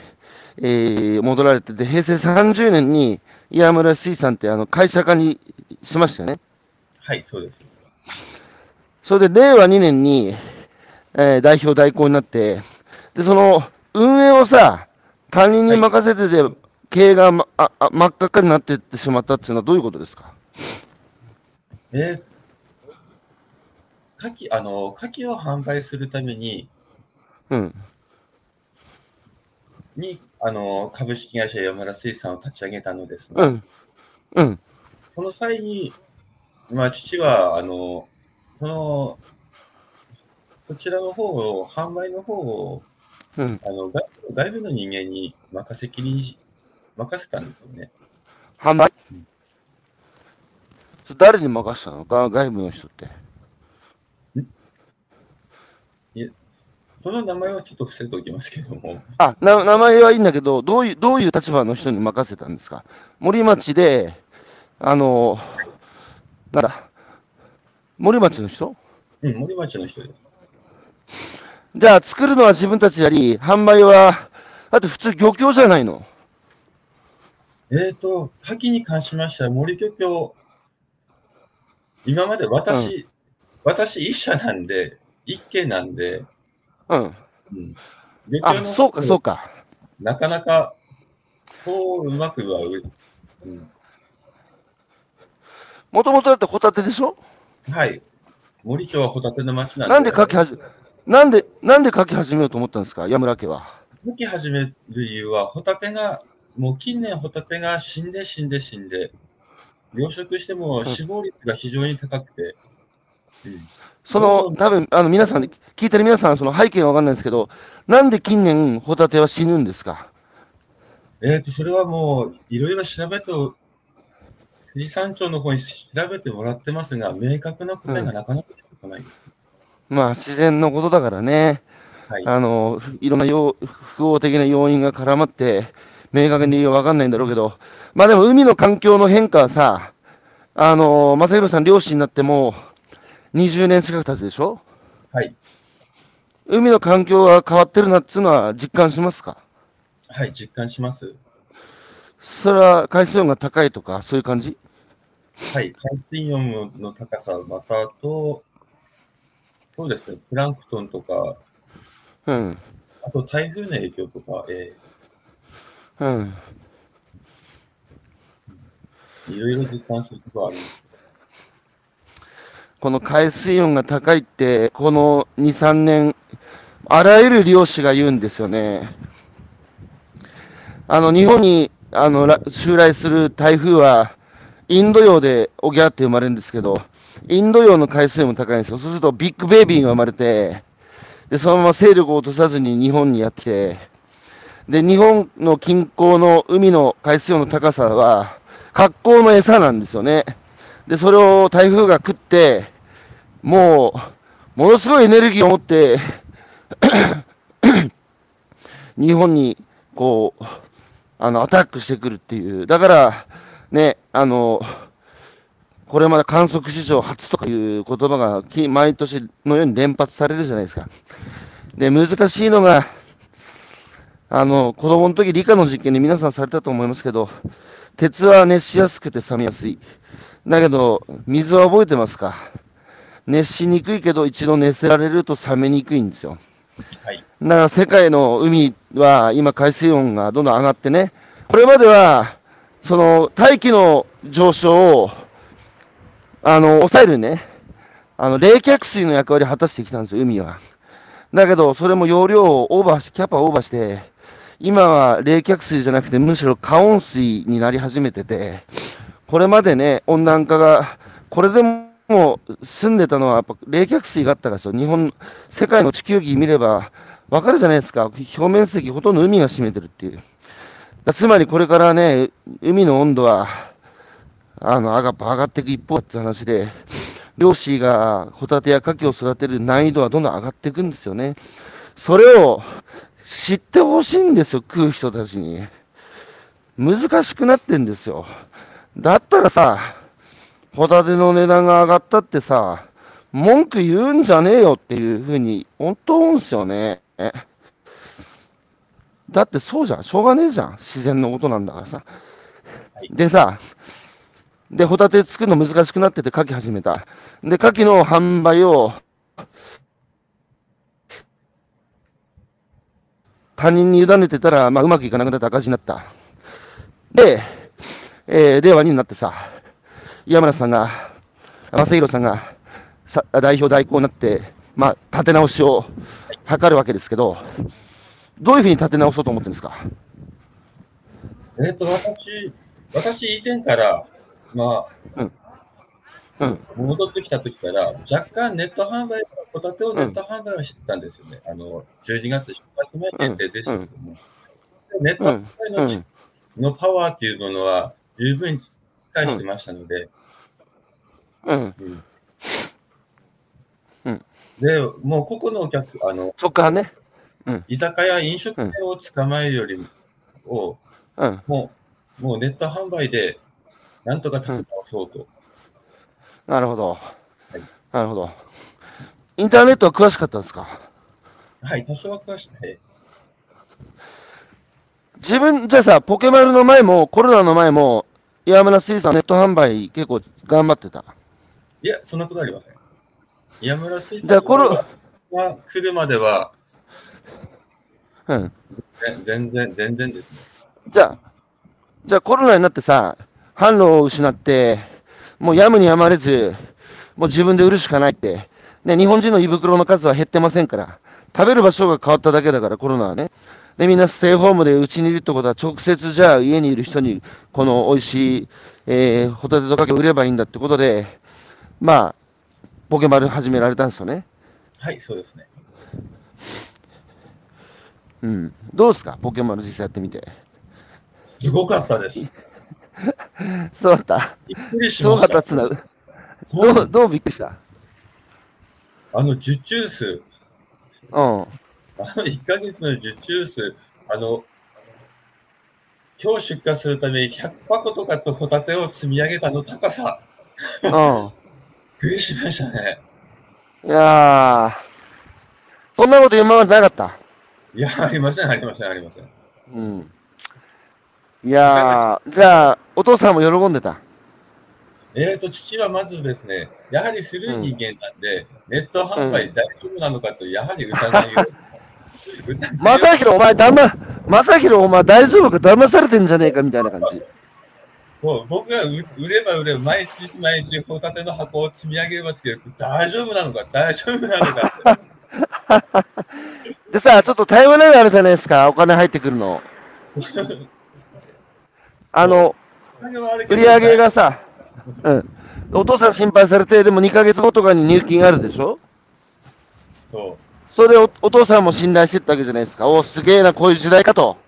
えー戻られてて、平成30年に、岩村水産ってあの会社化にしましたよね。はい、そうです。それで、令和2年に、えー代表代行になって、で、その、運営をさ、他人に任せてて、経営が、ま、ああ真っ赤っかになっていってしまったっていうのはどういうことですか？えー、牡蠣、あの、牡蠣を販売するために、うん。に、あの、株式会社山田水産を立ち上げたのですが、うん。うん。その際に、まあ、父は、あの、その、そちらの方を、販売の方を、うん。あの、外外部の人間に任せきりに、任せたんですよね。販売？それ誰に任せたのか外部の人って。その名前はちょっと伏せておきますけども、あ、な名前はいいんだけど、どういう、どういう立場の人に任せたんですか？森町で、あの、なんだ、森町の人？うん、森町の人です。じゃあ、作るのは自分たちやり、販売は、だって普通漁協じゃないの。えーと、牡蠣に関しましては、森漁協、今まで私、私一社なんで、一件なんで、うん。うん、漁あ協、のそうか、そうか。なかなか、そううまくは、うん、もともとだってホタテでしょ？はい。森町はホタテの町なんで、なんで書きはじ、なんで、なんで書き始めようと思ったんですか？矢村家は。書き始める理由は、ホタテが、もう近年ホタテが死んで死んで死んで、養殖しても死亡率が非常に高くて、うん。その、多分、あの、皆さん、聞いてる皆さん、その背景はわかんないですけど、なんで近年ホタテは死ぬんですか？えっ、と、それはもう、いろいろ調べと、富士山町の方に調べてもらってますが、明確な答えがなかなか出てこないです。まあ、自然のことだからね。はい。あの、いろんな要複合的な要因が絡まって、明確に理由はわかんないんだろうけど、まあでも海の環境の変化はさ、あの、正弘さん漁師になってもう20年近く経つでしょ？はい。海の環境が変わってるなっていうのは実感しますか？はい、実感します。それは海水温が高いとか、そういう感じ？はい、海水温の高さ、またあと、そうですね、プランクトンとか、うん。あと台風の影響とか、えうん。ーいろいろ実感することはあります。この海水温が高いって、この2、3年、あらゆる漁師が言うんですよね。あの、日本に、あの、ら襲来する台風は、インド洋でおぎゃーって生まれるんですけど、インド洋の海水温も高いんですよ。そうするとビッグベイビーが生まれて、で、そのまま勢力を落とさずに日本にやってきて、で、日本の近郊の海の海水温の高さは、格好の餌なんですよね。で、それを台風が食って、もう、ものすごいエネルギーを持って、日本に、こう、あの、アタックしてくるっていう。だから、ね、あの、これまで観測史上初とかいう言葉がき毎年のように連発されるじゃないですか。で、難しいのが、あの、子供の時理科の実験で皆さんされたと思いますけど、鉄は熱しやすくて冷めやすい。だけど、水は覚えてますか？熱しにくいけど、一度熱せられると冷めにくいんですよ。はい。だから世界の海は今海水温がどんどん上がってね、これまでは、その大気の上昇を、あの、抑えるね、あの、冷却水の役割を果たしてきたんですよ、海は。だけど、それも容量をオーバーし、キャパオーバーして、今は冷却水じゃなくて、むしろ加温水になり始めてて、これまでね、温暖化が、これでも住んでたのは、やっぱ冷却水があったからですよ。日本、世界の地球儀見れば、わかるじゃないですか。表面積ほとんど海が占めてるっていう。つまりこれからね、海の温度は、あの、上が上がっていく一方って話で、漁師がホタテや牡蠣を育てる難易度はどんどん上がっていくんですよね。それを知ってほしいんですよ、食う人たちに。難しくなってんですよ。だったらさ、ホタテの値段が上がったってさ、文句言うんじゃねえよっていうふうに、本当思うんですよね。だってそうじゃん。しょうがねえじゃん。自然のことなんだからさ。でさ、で、ホタテ作るの難しくなってて、牡蠣始めた。で、牡蠣の販売を、他人に委ねてたら、まあ、うまくいかなくなって赤字になった。で、えー令和になってさ、岩村さんが、正弘さんが代表代行になって、まあ、立て直しを図るわけですけど、どういうふうに立て直そうと思ってるんですか？えっ、と、私、私以前から、まあ、うん。戻ってきた時から、若干ネット販売、ホタテをネット販売はしてたんですよね。あの、12月出発前限定でしたけども。でネット販売の,、うんのパワーっていうのは十分に使してましたので、うん。うんうんで、もうここのお客、あの、そっからね。居酒屋、飲食店を捕まえるよりも、うん。もう、もうネット販売で、なんとか立て直そうと。なるほど。いなるほど。インターネットは詳しかったんですか？はい、多少は詳しい。はい自分、じゃあさ、ポケマルの前も、コロナの前も、岩村水産ネット販売結構頑張ってた？いや、そんなことありません。山村水産じゃあコロが来るまでは、うん。ね全然、全然ですね。じゃあ、じゃあコロナになってさ、販路を失って、もうやむにやまれず、もう自分で売るしかないって。ね、日本人の胃袋の数は減ってませんから。食べる場所が変わっただけだから、コロナはね。で、みんなステイホームでうちにいるってことは、直接じゃあ家にいる人に、この美味しい、えー、ホタテとかけ売ればいいんだってことで、まあ、ポケマル始められたんですよね。はい、そうですね。うん。どうですか？ポケマル実際やってみて。すごかったです。そうだった。びっくりしました。だったっつうどう、どうびっくりした？あの受注数、うん。あの1ヶ月の受注数、あの、今日出荷するために100箱とかとホタテを積み上げたの高さ、うん。びっくりしましたね。いやー、そんなこと今までなかった？いや、ありません、ありません、ありません。うん。いやー、じゃあ、お父さんも喜んでた？えーと、父はまずですね、やはり古い人間なんで、ネット販売大丈夫なのかと、やはり疑いを。まさひろ、お前、だま、まさひろ、お前大丈夫か騙されてんじゃねえかみたいな感じ。もう僕が売売れば売れば、毎日毎日ホタテの箱を積み上げますけど、大丈夫なのか、大丈夫なのか？でさ、ちょっとタイムラグあるじゃないですか、お金入ってくるの。あの、売り上げがさ、うん。お父さん心配されて、でも2ヶ月後とかに入金あるでしょ？そそれでおお父さんも信頼してったわけじゃないですか。おすげえな、こういう時代かと。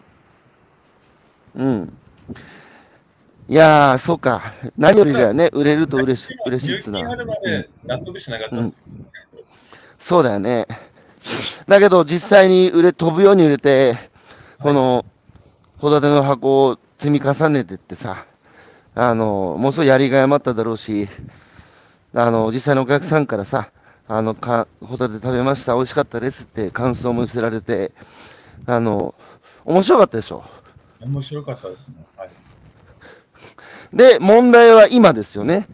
うん。いやー、そうか。何よりだよね。売れるとう。嬉し嬉しいっつうのは入金あるまで納得しなかったです。そうだよね。だけど、実際に売れ、飛ぶように売れて、この、ホタテの箱を積み重ねてってさ、あの、もうすぐやりがいもあっただろうし、あの、実際のお客さんからさ、あの、か、ホタテ食べました、美味しかったですって感想も寄せられて、あの、面白かったでしょ？面白かったですね。はい。で、問題は今ですよね。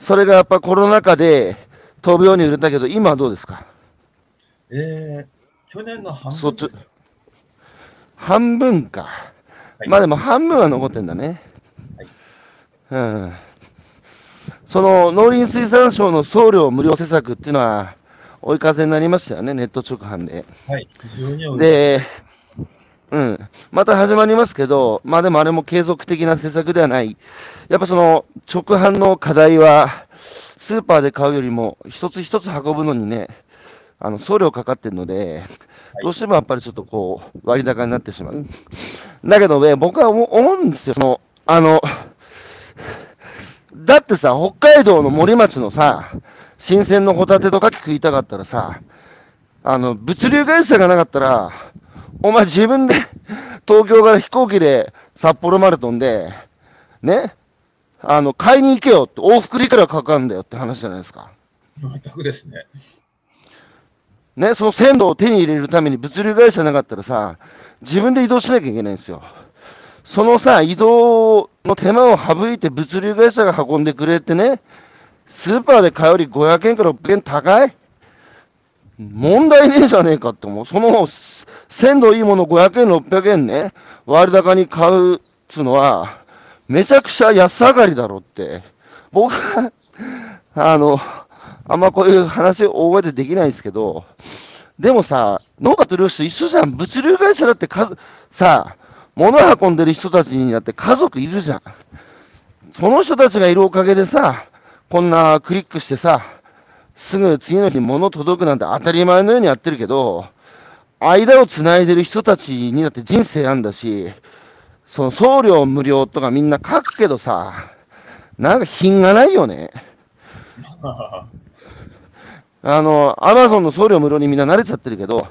それがやっぱコロナ禍で飛ぶように売れたけど、今はどうですか？えー、去年の半分。半分か。はいまあでも半分は残ってんだね。うん。その農林水産省の送料無料施策っていうのは追い風になりましたよね、ネット直販で。はい。非常にで、うん。また始まりますけど、まあでもあれも継続的な施策ではない。やっぱその直販の課題は、スーパーで買うよりも一つ一つ運ぶのにね、あの送料かかってるので、どうしてもやっぱりちょっとこう、割高になってしまう。だけどね、僕は思うんですよ。その、あの、だってさ、北海道の森町のさ、新鮮のホタテとかき食いたかったらさ、あの、物流会社がなかったら、お前自分で東京から飛行機で札幌まで飛んで、ね、あの、買いに行けよって、往復でいくらかかるんだよって話じゃないですか。全くですね。ね、その鮮度を手に入れるために物流会社なかったらさ、自分で移動しなきゃいけないんですよ。そのさ、移動の手間を省いて物流会社が運んでくれってね、スーパーで買うより500円から600円高い？問題ねえじゃねえかって思う。その鮮度いいもの500円、600円ね、割高に買うっつうのは、めちゃくちゃ安上がりだろって。僕は、あの、あんまこういう話大声でできないですけど、でもさ、農家と漁師と一緒じゃん。物流会社だってか、さ、物運んでる人たちにだって家族いるじゃん。その人たちがいるおかげでさ、こんなクリックしてさ、すぐ次の日物届くなんて当たり前のようにやってるけど、間を繋いでる人たちにだって人生あんだし、その送料無料とかみんな書くけどさ、なんか品がないよね。あの、アマゾンの送料無料にみんな慣れちゃってるけど、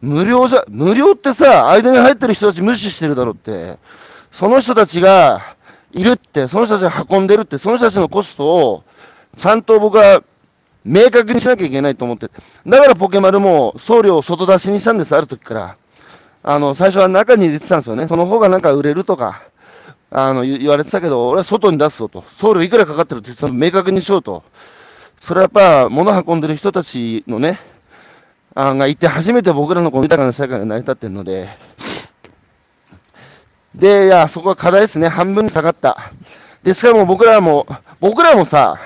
無料じゃ、無料ってさ、間に入ってる人たち無視してるだろって、その人たちがいるって、その人たちが運んでるって、その人たちのコストを、ちゃんと僕は明確にしなきゃいけないと思って、だからポケマルも送料を外出しにしたんです、ある時から。あの、最初は中に入れてたんですよね。その方がなんか売れるとか、あの、言われてたけど、俺は外に出すぞと。送料いくらかかってるってその明確にしようと。それはやっぱ、物運んでる人たちのね、あがいて初めて僕らのこの豊かな社会が成り立ってるので、で、いや、そこは課題ですね。半分に下がった。で、しかも僕らも、僕らもさ、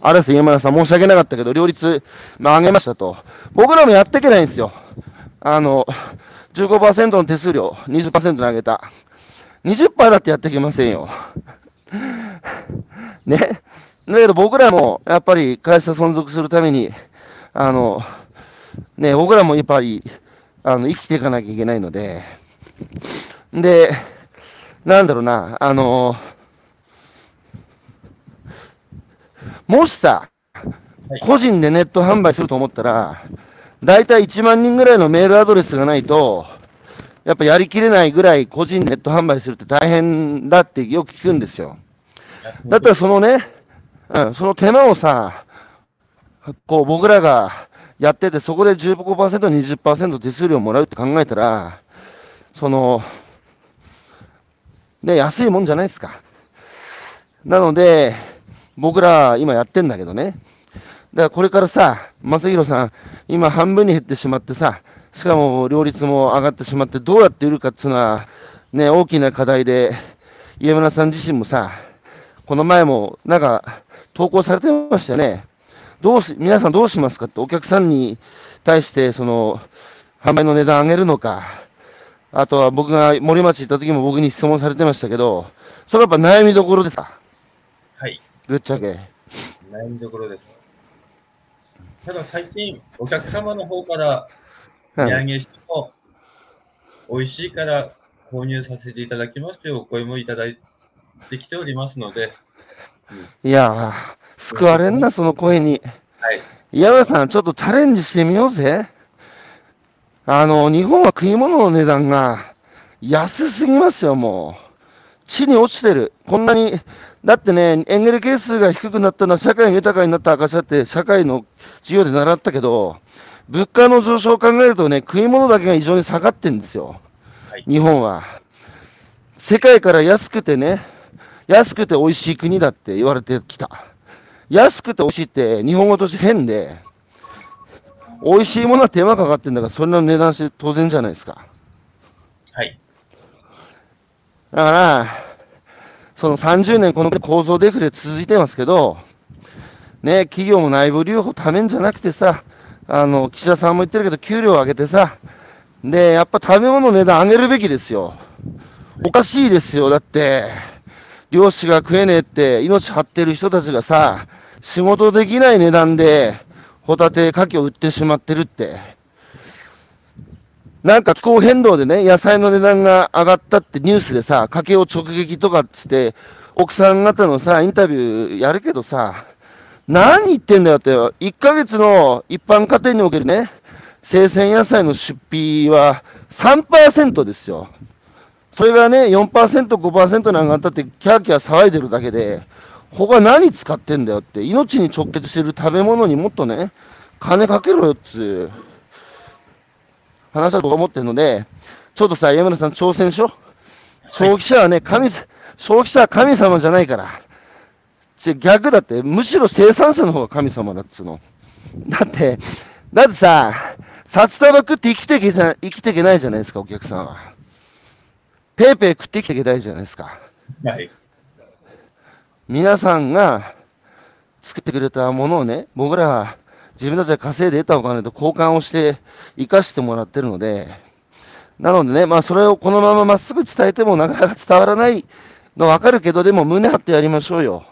あれですよ、山田さん申し訳なかったけど、両立、まあ、上げましたと。僕らもやっていけないんですよ。あの、15%の手数料、20%に上げた。20%だってやっていけませんよ。ね。だけど僕らも、やっぱり会社存続するために、あの、ね、僕らもやっぱり、あの、生きていかなきゃいけないので、で、なんだろうな、あの、もしさ、はい。個人でネット販売すると思ったら、だいたい1万人ぐらいのメールアドレスがないと、やっぱやりきれないぐらい個人でネット販売するって大変だってよく聞くんですよ。だったらそのね、うん、その手間をさ、こう僕らがやってて、そこで15%、20%手数料もらうって考えたら、その、ね、安いもんじゃないですか。なので、僕ら今やってんだけどね。だからこれからさ、正宏さん、今半分に減ってしまってさ、しかも両立も上がってしまって、どうやって売るかっていうのは、ね、大きな課題で、家村さん自身もさ、この前もなんか投稿されてましたよね。どうし、皆さんどうしますかってお客さんに対して、その、販売の値段上げるのか、あとは僕が森町行った時も僕に質問されてましたけど、それはやっぱ悩みどころですか？はい。ぶっちゃけ。悩みどころです。ただ最近、お客様の方からうん値上げしても、美味しいから購入させていただきますというお声もいただいてきておりますので、いやー、救われんな、その声に。はい。山田さん、ちょっとチャレンジしてみようぜ。あの、日本は食い物の値段が安すぎますよ、もう。地に落ちてる。こんなに、だってね、エンゲル係数が低くなったのは社会が豊かになった証だって社会の授業で習ったけど、物価の上昇を考えるとね、食い物だけが異常に下がってるんですよ。はい日本は。世界から安くてね、安くて美味しい国だって言われてきた。安くて美味しいって日本語として変で、美味しいものは手間かかってんだから、それの値段して当然じゃないですか。はい。だから、その30年この構造デフレ続いてますけど、ね、企業も内部留保ためんじゃなくてさ、あの、岸田さんも言ってるけど、給料上げてさ、で、やっぱ食べ物の値段上げるべきですよ。おかしいですよ。だって、漁師が食えねえって命張ってる人たちがさ、仕事できない値段で、ホタテ、牡蠣を売ってしまってるって。なんか気候変動でね、野菜の値段が上がったってニュースでさ、家計を直撃とかっつって、奥さん方のさ、インタビューやるけどさ、何言ってんだよって、1ヶ月の一般家庭におけるね、生鮮野菜の出費は3%ですよ。それがね、4%、5%に上がったって、キャーキャー騒いでるだけで、他何使ってんだよって、命に直結してる食べ物にもっとね、金かけろよっつう話だと思ってるので、ちょっとさ、山田さん挑戦しよう。消費者はね、神さ、消費者は神様じゃないから。ち逆だって、むしろ生産者の方が神様だっつうの。だって、だってさ、札束食って生きていけじゃ、生きていけないじゃないですか、お客さんは。ペーペー食って生きていけないじゃないですか。はい。皆さんが作ってくれたものをね、僕らは自分たちが稼いで得たお金と交換をして生かしてもらってるので、なのでね、まあそれをこのまままっすぐ伝えてもなかなか伝わらないのわかるけど、でも胸張ってやりましょうよ。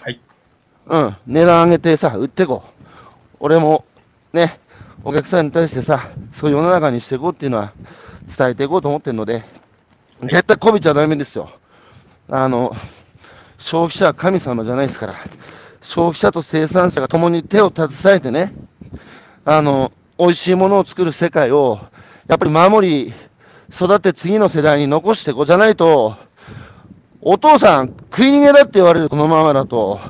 はい。うん、値段上げてさ、売ってこう。俺も、ね、お客さんに対してさ、そういう世の中にしていこうっていうのは伝えていこうと思ってるので、絶対こびちゃダメですよ。あの、消費者は神様じゃないですから、消費者と生産者が共に手を携えてね、あの、美味しいものを作る世界を、やっぱり守り、育て次の世代に残していこうじゃないと、お父さん、食い逃げだって言われるこのままだと、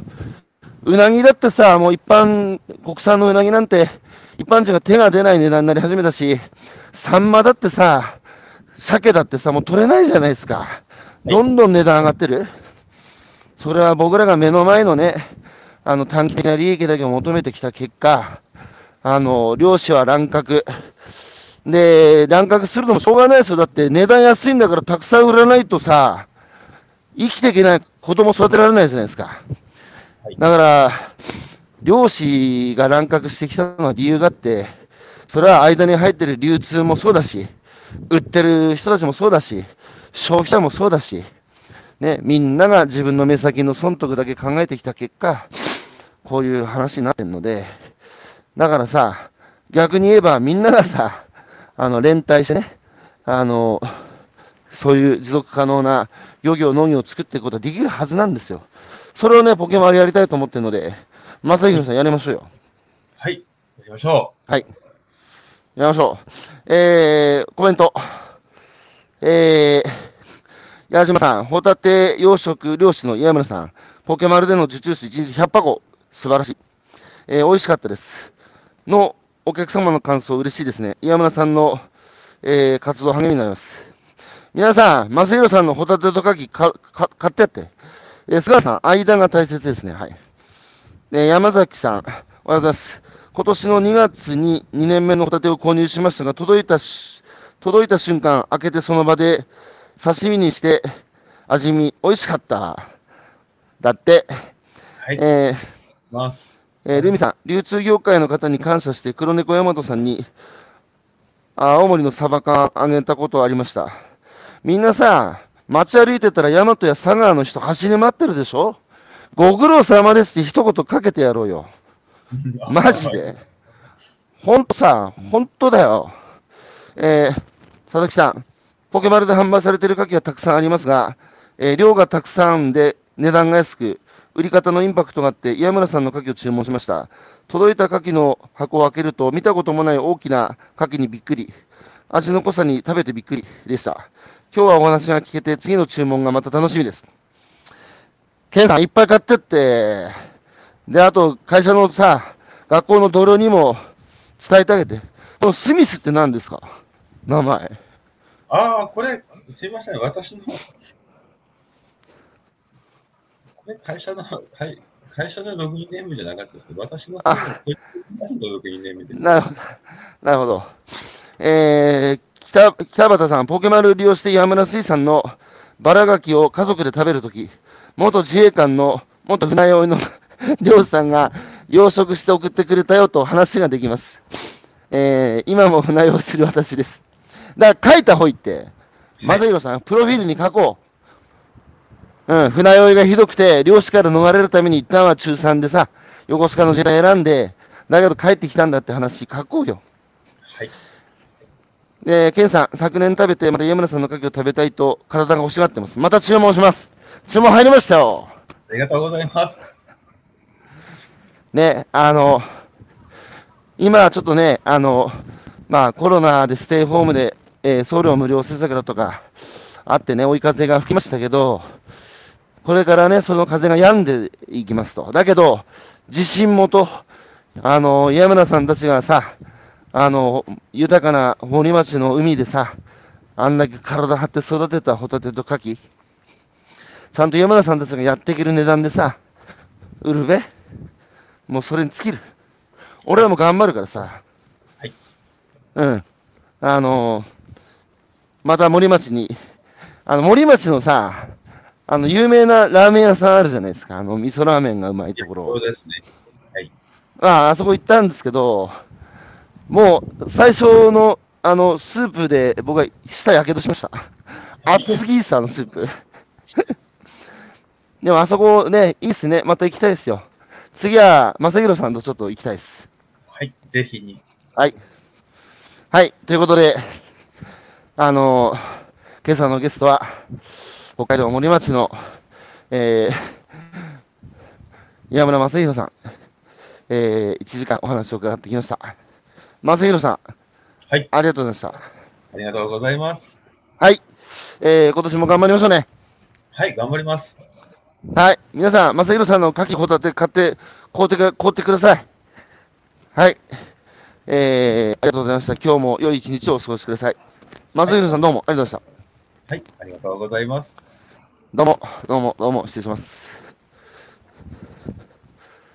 うなぎだってさ、もう一般、国産のうなぎなんて、一般人が手が出ない値段になり始めたし、サンマだってさ、鮭だってさ、もう取れないじゃないですか。どんどん値段上がってる。それは僕らが目の前のね、あの短期的な利益だけを求めてきた結果、あの、漁師は乱獲。で、乱獲するのもしょうがないですよ。だって値段安いんだからたくさん売らないとさ、生きていけない子供育てられないじゃないですか。はいだから、漁師が乱獲してきたのは理由があって、それは間に入ってる流通もそうだし、売ってる人たちもそうだし、消費者もそうだし、ね、みんなが自分の目先の損得だけ考えてきた結果、こういう話になってるので、だからさ、逆に言えばみんながさ、あの、連帯してね、あの、そういう持続可能な漁業、農業を作っていくことができるはずなんですよ。それをね、ポケモンでやりたいと思ってるので、正宏さんやりましょうよ。はい。やりましょはい。やりましょう。えー、コメント。えー、矢島さん、ホタテ養殖漁師の岩村さん、ポケマルでの受注数1日100箱、素晴らしい。えー、美味しかったです。の、お客様の感想嬉しいですね。岩村さんの、えー、活動励みになります。皆さん、正宏さんのホタテとカキか、か、買ってやって。えー、菅さん、間が大切ですね。はい。えー山崎さん、おはようございます。今年の2月に2年目のホタテを購入しましたが、届いたし、届いた瞬間、開けてその場で刺身にして味見、美味しかった。だって、う。はい。えーます。えールミさん、流通業界の方に感謝して、黒猫大和さんに、あ青森のサバ缶あげたことありました。みんなさ、街歩いてたら大和や佐川の人走り回ってるでしょ？ご苦労様ですって一言かけてやろうよ。マジで？ほんとさ、ほんとだよ。えー、佐々木さん、ポケマルで販売されている牡蠣はたくさんありますが、えー量がたくさんで値段が安く、売り方のインパクトがあって、岩村さんの牡蠣を注文しました。届いた牡蠣の箱を開けると、見たこともない大きな牡蠣にびっくり。味の濃さに食べてびっくりでした。今日はお話が聞けて、次の注文がまた楽しみです。ケンさん、いっぱい買ってって、で、あと、会社のさ、学校の同僚にも伝えてあげて。このスミスって何ですか？名前。ああ、これ、すいません、私の、これ会社の、会会社のログインネームじゃなかったですけど、私のログインネームで。なるほど。なるほど。えー、北北畑さん、ポケマル利用して山村水産のバラガキを家族で食べるとき、元自衛官の元船酔いの 漁師さんが養殖して送ってくれたよと話ができます。えー、今も船酔いする私です。だから書いた方いって、正弘さん、プロフィールに書こう。うん、船酔いがひどくて、漁師から逃れるために一旦は中3でさ、横須賀の時代選んで、だけど帰ってきたんだって話書こうよ。はい。えー、ケンさん、昨年食べて、また家村さんの牡蠣を食べたいと体が欲しがってます。また注文します。注文入りましたよ。ありがとうございます。ね、あの、今はちょっとね、あの、まあコロナでステイホームで、えー送料無料政策だとかあってね、追い風が吹きましたけど、これからね、その風が止んでいきますと。だけど、自信もと、あの、家村さんたちがさ、あの、豊かな森町の海でさ、あんだけ体張って育てたホタテと牡蠣、ちゃんと山田さんたちがやっていける値段でさ、売るべ。もうそれに尽きる。俺らも頑張るからさ。はい。うん。あのーまた森町に、あの、森町のさ、あの、有名なラーメン屋さんあるじゃないですか。あの、味噌ラーメンがうまいところそう。ですね。ああ、あそこ行ったんですけど、もう、最初の、あの、スープで僕は舌やけどしました。熱すぎです、あのスープ。でもあそこね、いいっすね。また行きたいですよ。次は、正弘さんとちょっと行きたいです。はい。ぜひに。はい。はい。ということで、あの今朝のゲストは、北海道森町の、えー、岩村正弘さん、えー、1時間お話を伺ってきました。正弘さん、はい。ありがとうございました。ありがとうございます。はい。えー、今年も頑張りましょうね。はい。頑張ります。はい。皆さん、正弘さんの牡蠣ホタテ買って、買うてか、買うてください。はい。えー、ありがとうございました。今日も良い一日をお過ごしください。正弘さんどうもありがとうございました。はい。ありがとうございます。どうも、どうも、どうも、失礼します。